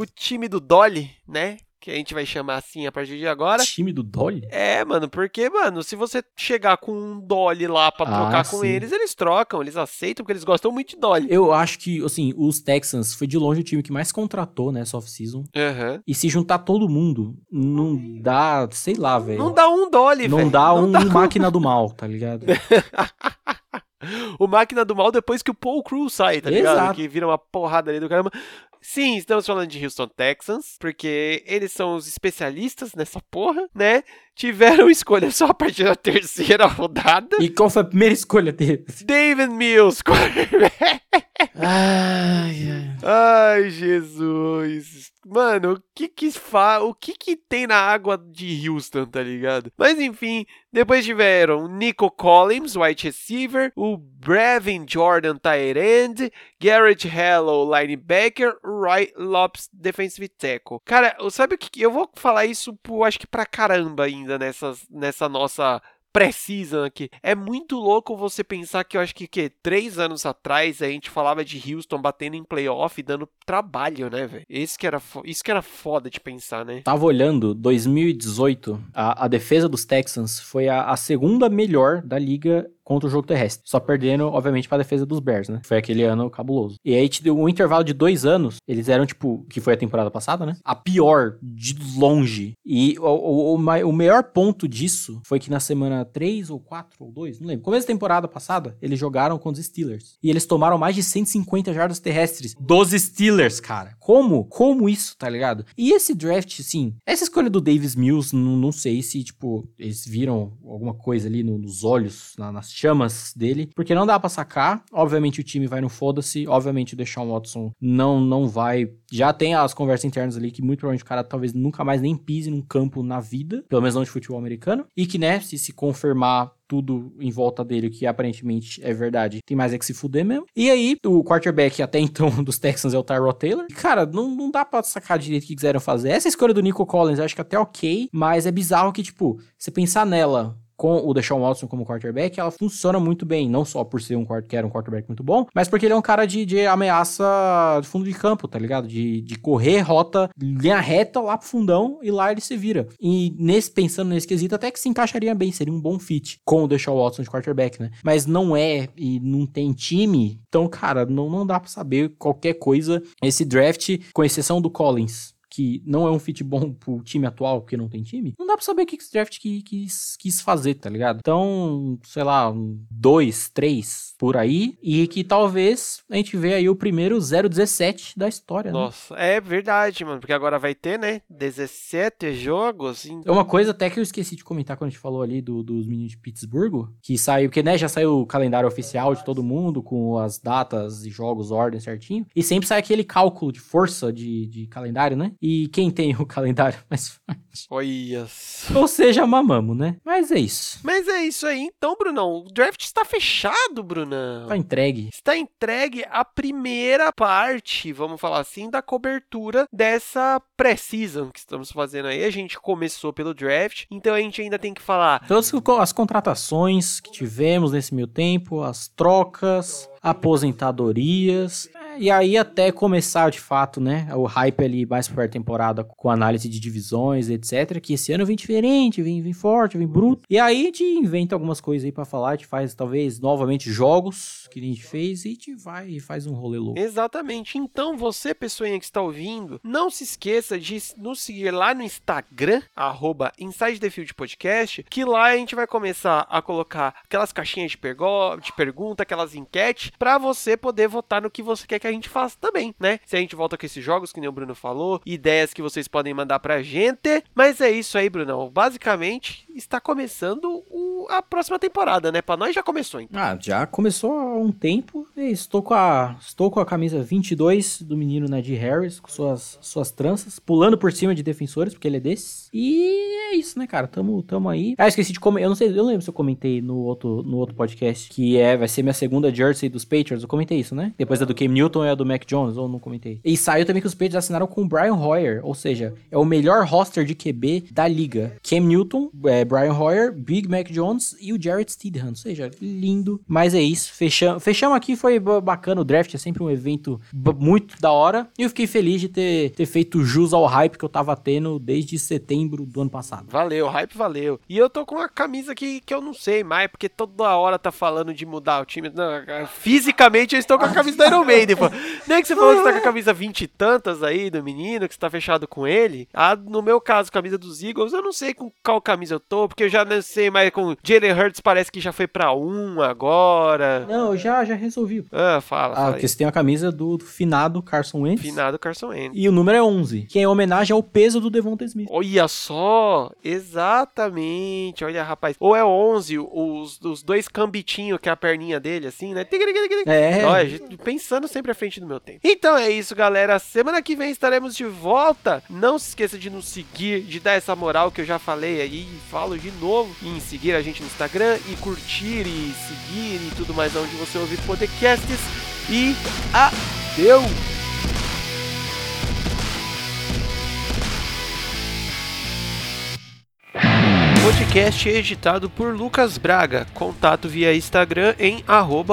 o time do Dolly, né? Que a gente vai chamar assim a partir de agora. Time do Dolly? É, mano, porque, mano, se você chegar com um Dolly lá pra Ah, trocar com sim. eles, eles trocam, eles aceitam, porque eles gostam muito de Dolly. Eu acho que, assim, os Texans foi de longe o time que mais contratou nessa off-season. Aham. E se juntar todo mundo, não dá, sei lá, velho. Não dá um Dolly, Não dá um dá máquina do mal, tá ligado? o Máquina do Mal depois que o Paul Cruz sai, tá ligado? Exato. Que vira uma porrada ali do caramba. Sim, estamos falando de Houston Texans, porque eles são os especialistas nessa porra, né? Tiveram escolha só a partir da terceira rodada. E qual foi a primeira escolha deles? David Mills, quarterback. Ai, ai. Ai, Jesus. Mano, o que que fa... o que que tem na água de Houston, tá ligado? Mas enfim, depois tiveram Nico Collins, wide receiver, o Brevin Jordan, tight end, Garrett Hello, linebacker, Roy Lopes, defensive tackle. Cara, sabe o que eu vou falar isso, pro, acho que pra caramba ainda nessa nossa pré-season aqui. É muito louco você pensar que eu acho que, que três anos atrás a gente falava de Houston batendo em playoff e dando trabalho, né, velho? Isso que era Isso que era foda de pensar, né? Tava olhando, 2018, a, a defesa dos Texans foi a, a segunda melhor da liga contra o jogo terrestre. Só perdendo, obviamente, pra defesa dos Bears, né? Foi aquele ano cabuloso. E aí, te deu um intervalo de dois anos. Eles eram, tipo, que foi a temporada passada, né? A pior de longe. E o, o, o, o melhor ponto disso foi que na semana 3 ou 4 ou 2, não lembro. Começo da temporada passada, eles jogaram contra os Steelers. E eles tomaram mais de 150 jardas terrestres dos Steelers, cara. Como? Como isso, tá ligado? E esse draft, assim, essa escolha do Davis Mills, não, não sei se, tipo, eles viram alguma coisa ali no- nos olhos, na- nas chamas dele, porque não dá pra sacar. Obviamente o time vai no foda-se, obviamente o Deshaun Watson não, não vai. Já tem as conversas internas ali que muito provavelmente o cara talvez nunca mais nem pise num campo na vida, pelo menos não de futebol americano, e que, né, se se confirmar tudo em volta dele, que aparentemente é verdade, tem mais é que se fuder mesmo. E aí, o quarterback até então dos Texans é o Tyrod Taylor. Cara, não, não dá pra sacar direito o que quiseram fazer. Essa escolha do Nico Collins acho que até ok, mas é bizarro que, tipo, você pensar nela com o Deshaun Watson como quarterback, ela funciona muito bem, não só por ser um que era um quarterback muito bom, mas porque ele é um cara de, de ameaça de fundo de campo, tá ligado? De, de correr rota, linha reta lá pro fundão e lá ele se vira. E nesse pensando nesse quesito, até que se encaixaria bem, seria um bom fit com o Deshaun Watson de quarterback, né? Mas não é e não tem time, então, cara, não, não dá pra saber qualquer coisa. Esse draft, com exceção do Collins, que não é um fit bom pro time atual, porque não tem time, não dá pra saber o que esse draft qui- quis, quis fazer, tá ligado? Então, sei lá, um dois, três por aí, e que talvez a gente vê aí o primeiro 017 da história, né? Nossa, é verdade, mano, porque agora vai ter, né, 17 jogos. É uma coisa até que eu esqueci de comentar quando a gente falou ali do- dos meninos de Pittsburgh, que saiu, porque né, já saiu o calendário oficial de todo mundo, com as datas e jogos, ordem certinho, e sempre sai aquele cálculo de força de, de calendário, né? E quem tem o calendário mais forte? Olha. Ou seja, mamamos, né? Mas é isso. Mas é isso aí, então, Brunão. O draft está fechado, Brunão. Tá entregue. Está entregue a primeira parte, vamos falar assim, da cobertura dessa pré-season que estamos fazendo aí. A gente começou pelo draft, então a gente ainda tem que falar Todas as contratações que tivemos nesse meio tempo, as trocas, aposentadorias, é, e aí até começar de fato, né, o hype ali mais pra temporada com análise de divisões, etc, que esse ano vem diferente, vem, vem forte, vem bruto. E aí a gente inventa algumas coisas aí pra falar, a gente faz talvez novamente jogos que a gente fez e a gente vai e faz um rolê louco. Exatamente. Então, você, pessoinha que está ouvindo, não se esqueça de nos seguir lá no Instagram, arroba Inside the Field Podcast, que lá a gente vai começar a colocar aquelas caixinhas de, pergo- de pergunta, aquelas enquetes, para você poder votar no que você quer que a gente faça também, né? Se a gente volta com esses jogos, que nem o Bruno falou, ideias que vocês podem mandar pra gente. Mas é isso aí, Brunão. Basicamente, está começando o- a próxima temporada, né? Pra nós já começou, então. Ah, já começou há um tempo É estou com a, estou com a camisa 22 do menino Nadir Harris, com suas, suas tranças, pulando por cima de defensores, porque ele é desses. E é isso, né, cara? Tamo, tamo aí. Ah, esqueci de comentar, eu não sei, eu não lembro se eu comentei no outro, no outro podcast, que é, vai ser minha segunda jersey dos Patriots, eu comentei isso, né? Depois da do Cam Newton e a do Mac Jones, ou não comentei. E saiu também que os Patriots assinaram com o Brian Hoyer, ou seja, é o melhor roster de QB da liga. Cam Newton, é, Brian Hoyer, Big Mac Jones e o Jarrett Stidham, ou seja, lindo. Mas é isso, fechamos, fechamos aqui, foi bacana, o draft é sempre um evento muito da hora, e eu fiquei feliz de ter, ter feito jus ao hype que eu tava tendo desde setembro do ano passado. Valeu, hype valeu. E eu tô com uma camisa que, que eu não sei mais, porque toda hora tá falando de mudar o time. Não, fisicamente eu estou com a camisa da Iron Maiden, pô. Nem que você falou que você tá com a camisa 20 e tantas aí do menino, que você tá fechado com ele. Ah, no meu caso, camisa dos Eagles, eu não sei com qual camisa eu tô, porque eu já não sei mais com Jalen Hurts, parece que já foi pra um agora. Não, já, já resolvi. Ah, fala. Ah, porque você tem a camisa do, do finado Carson Wentz. Finado Carson Wentz. E o número é 11, que é em homenagem ao peso do Devonta Smith. Olha só, exatamente. Olha, rapaz. Ou é 11, os, os dois cambitinhos, que é a perninha dele, assim, né? É. Olha, pensando sempre à frente do meu tempo. Então é isso, galera. Semana que vem estaremos de volta. Não se esqueça de nos seguir, de dar essa moral que eu já falei aí. Falo de novo em seguir a gente no Instagram e curtir e seguir e tudo mais onde você ouvir podcasts. E adeus! podcast editado por Lucas Braga. Contato via Instagram em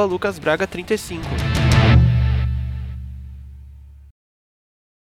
lucasbraga35.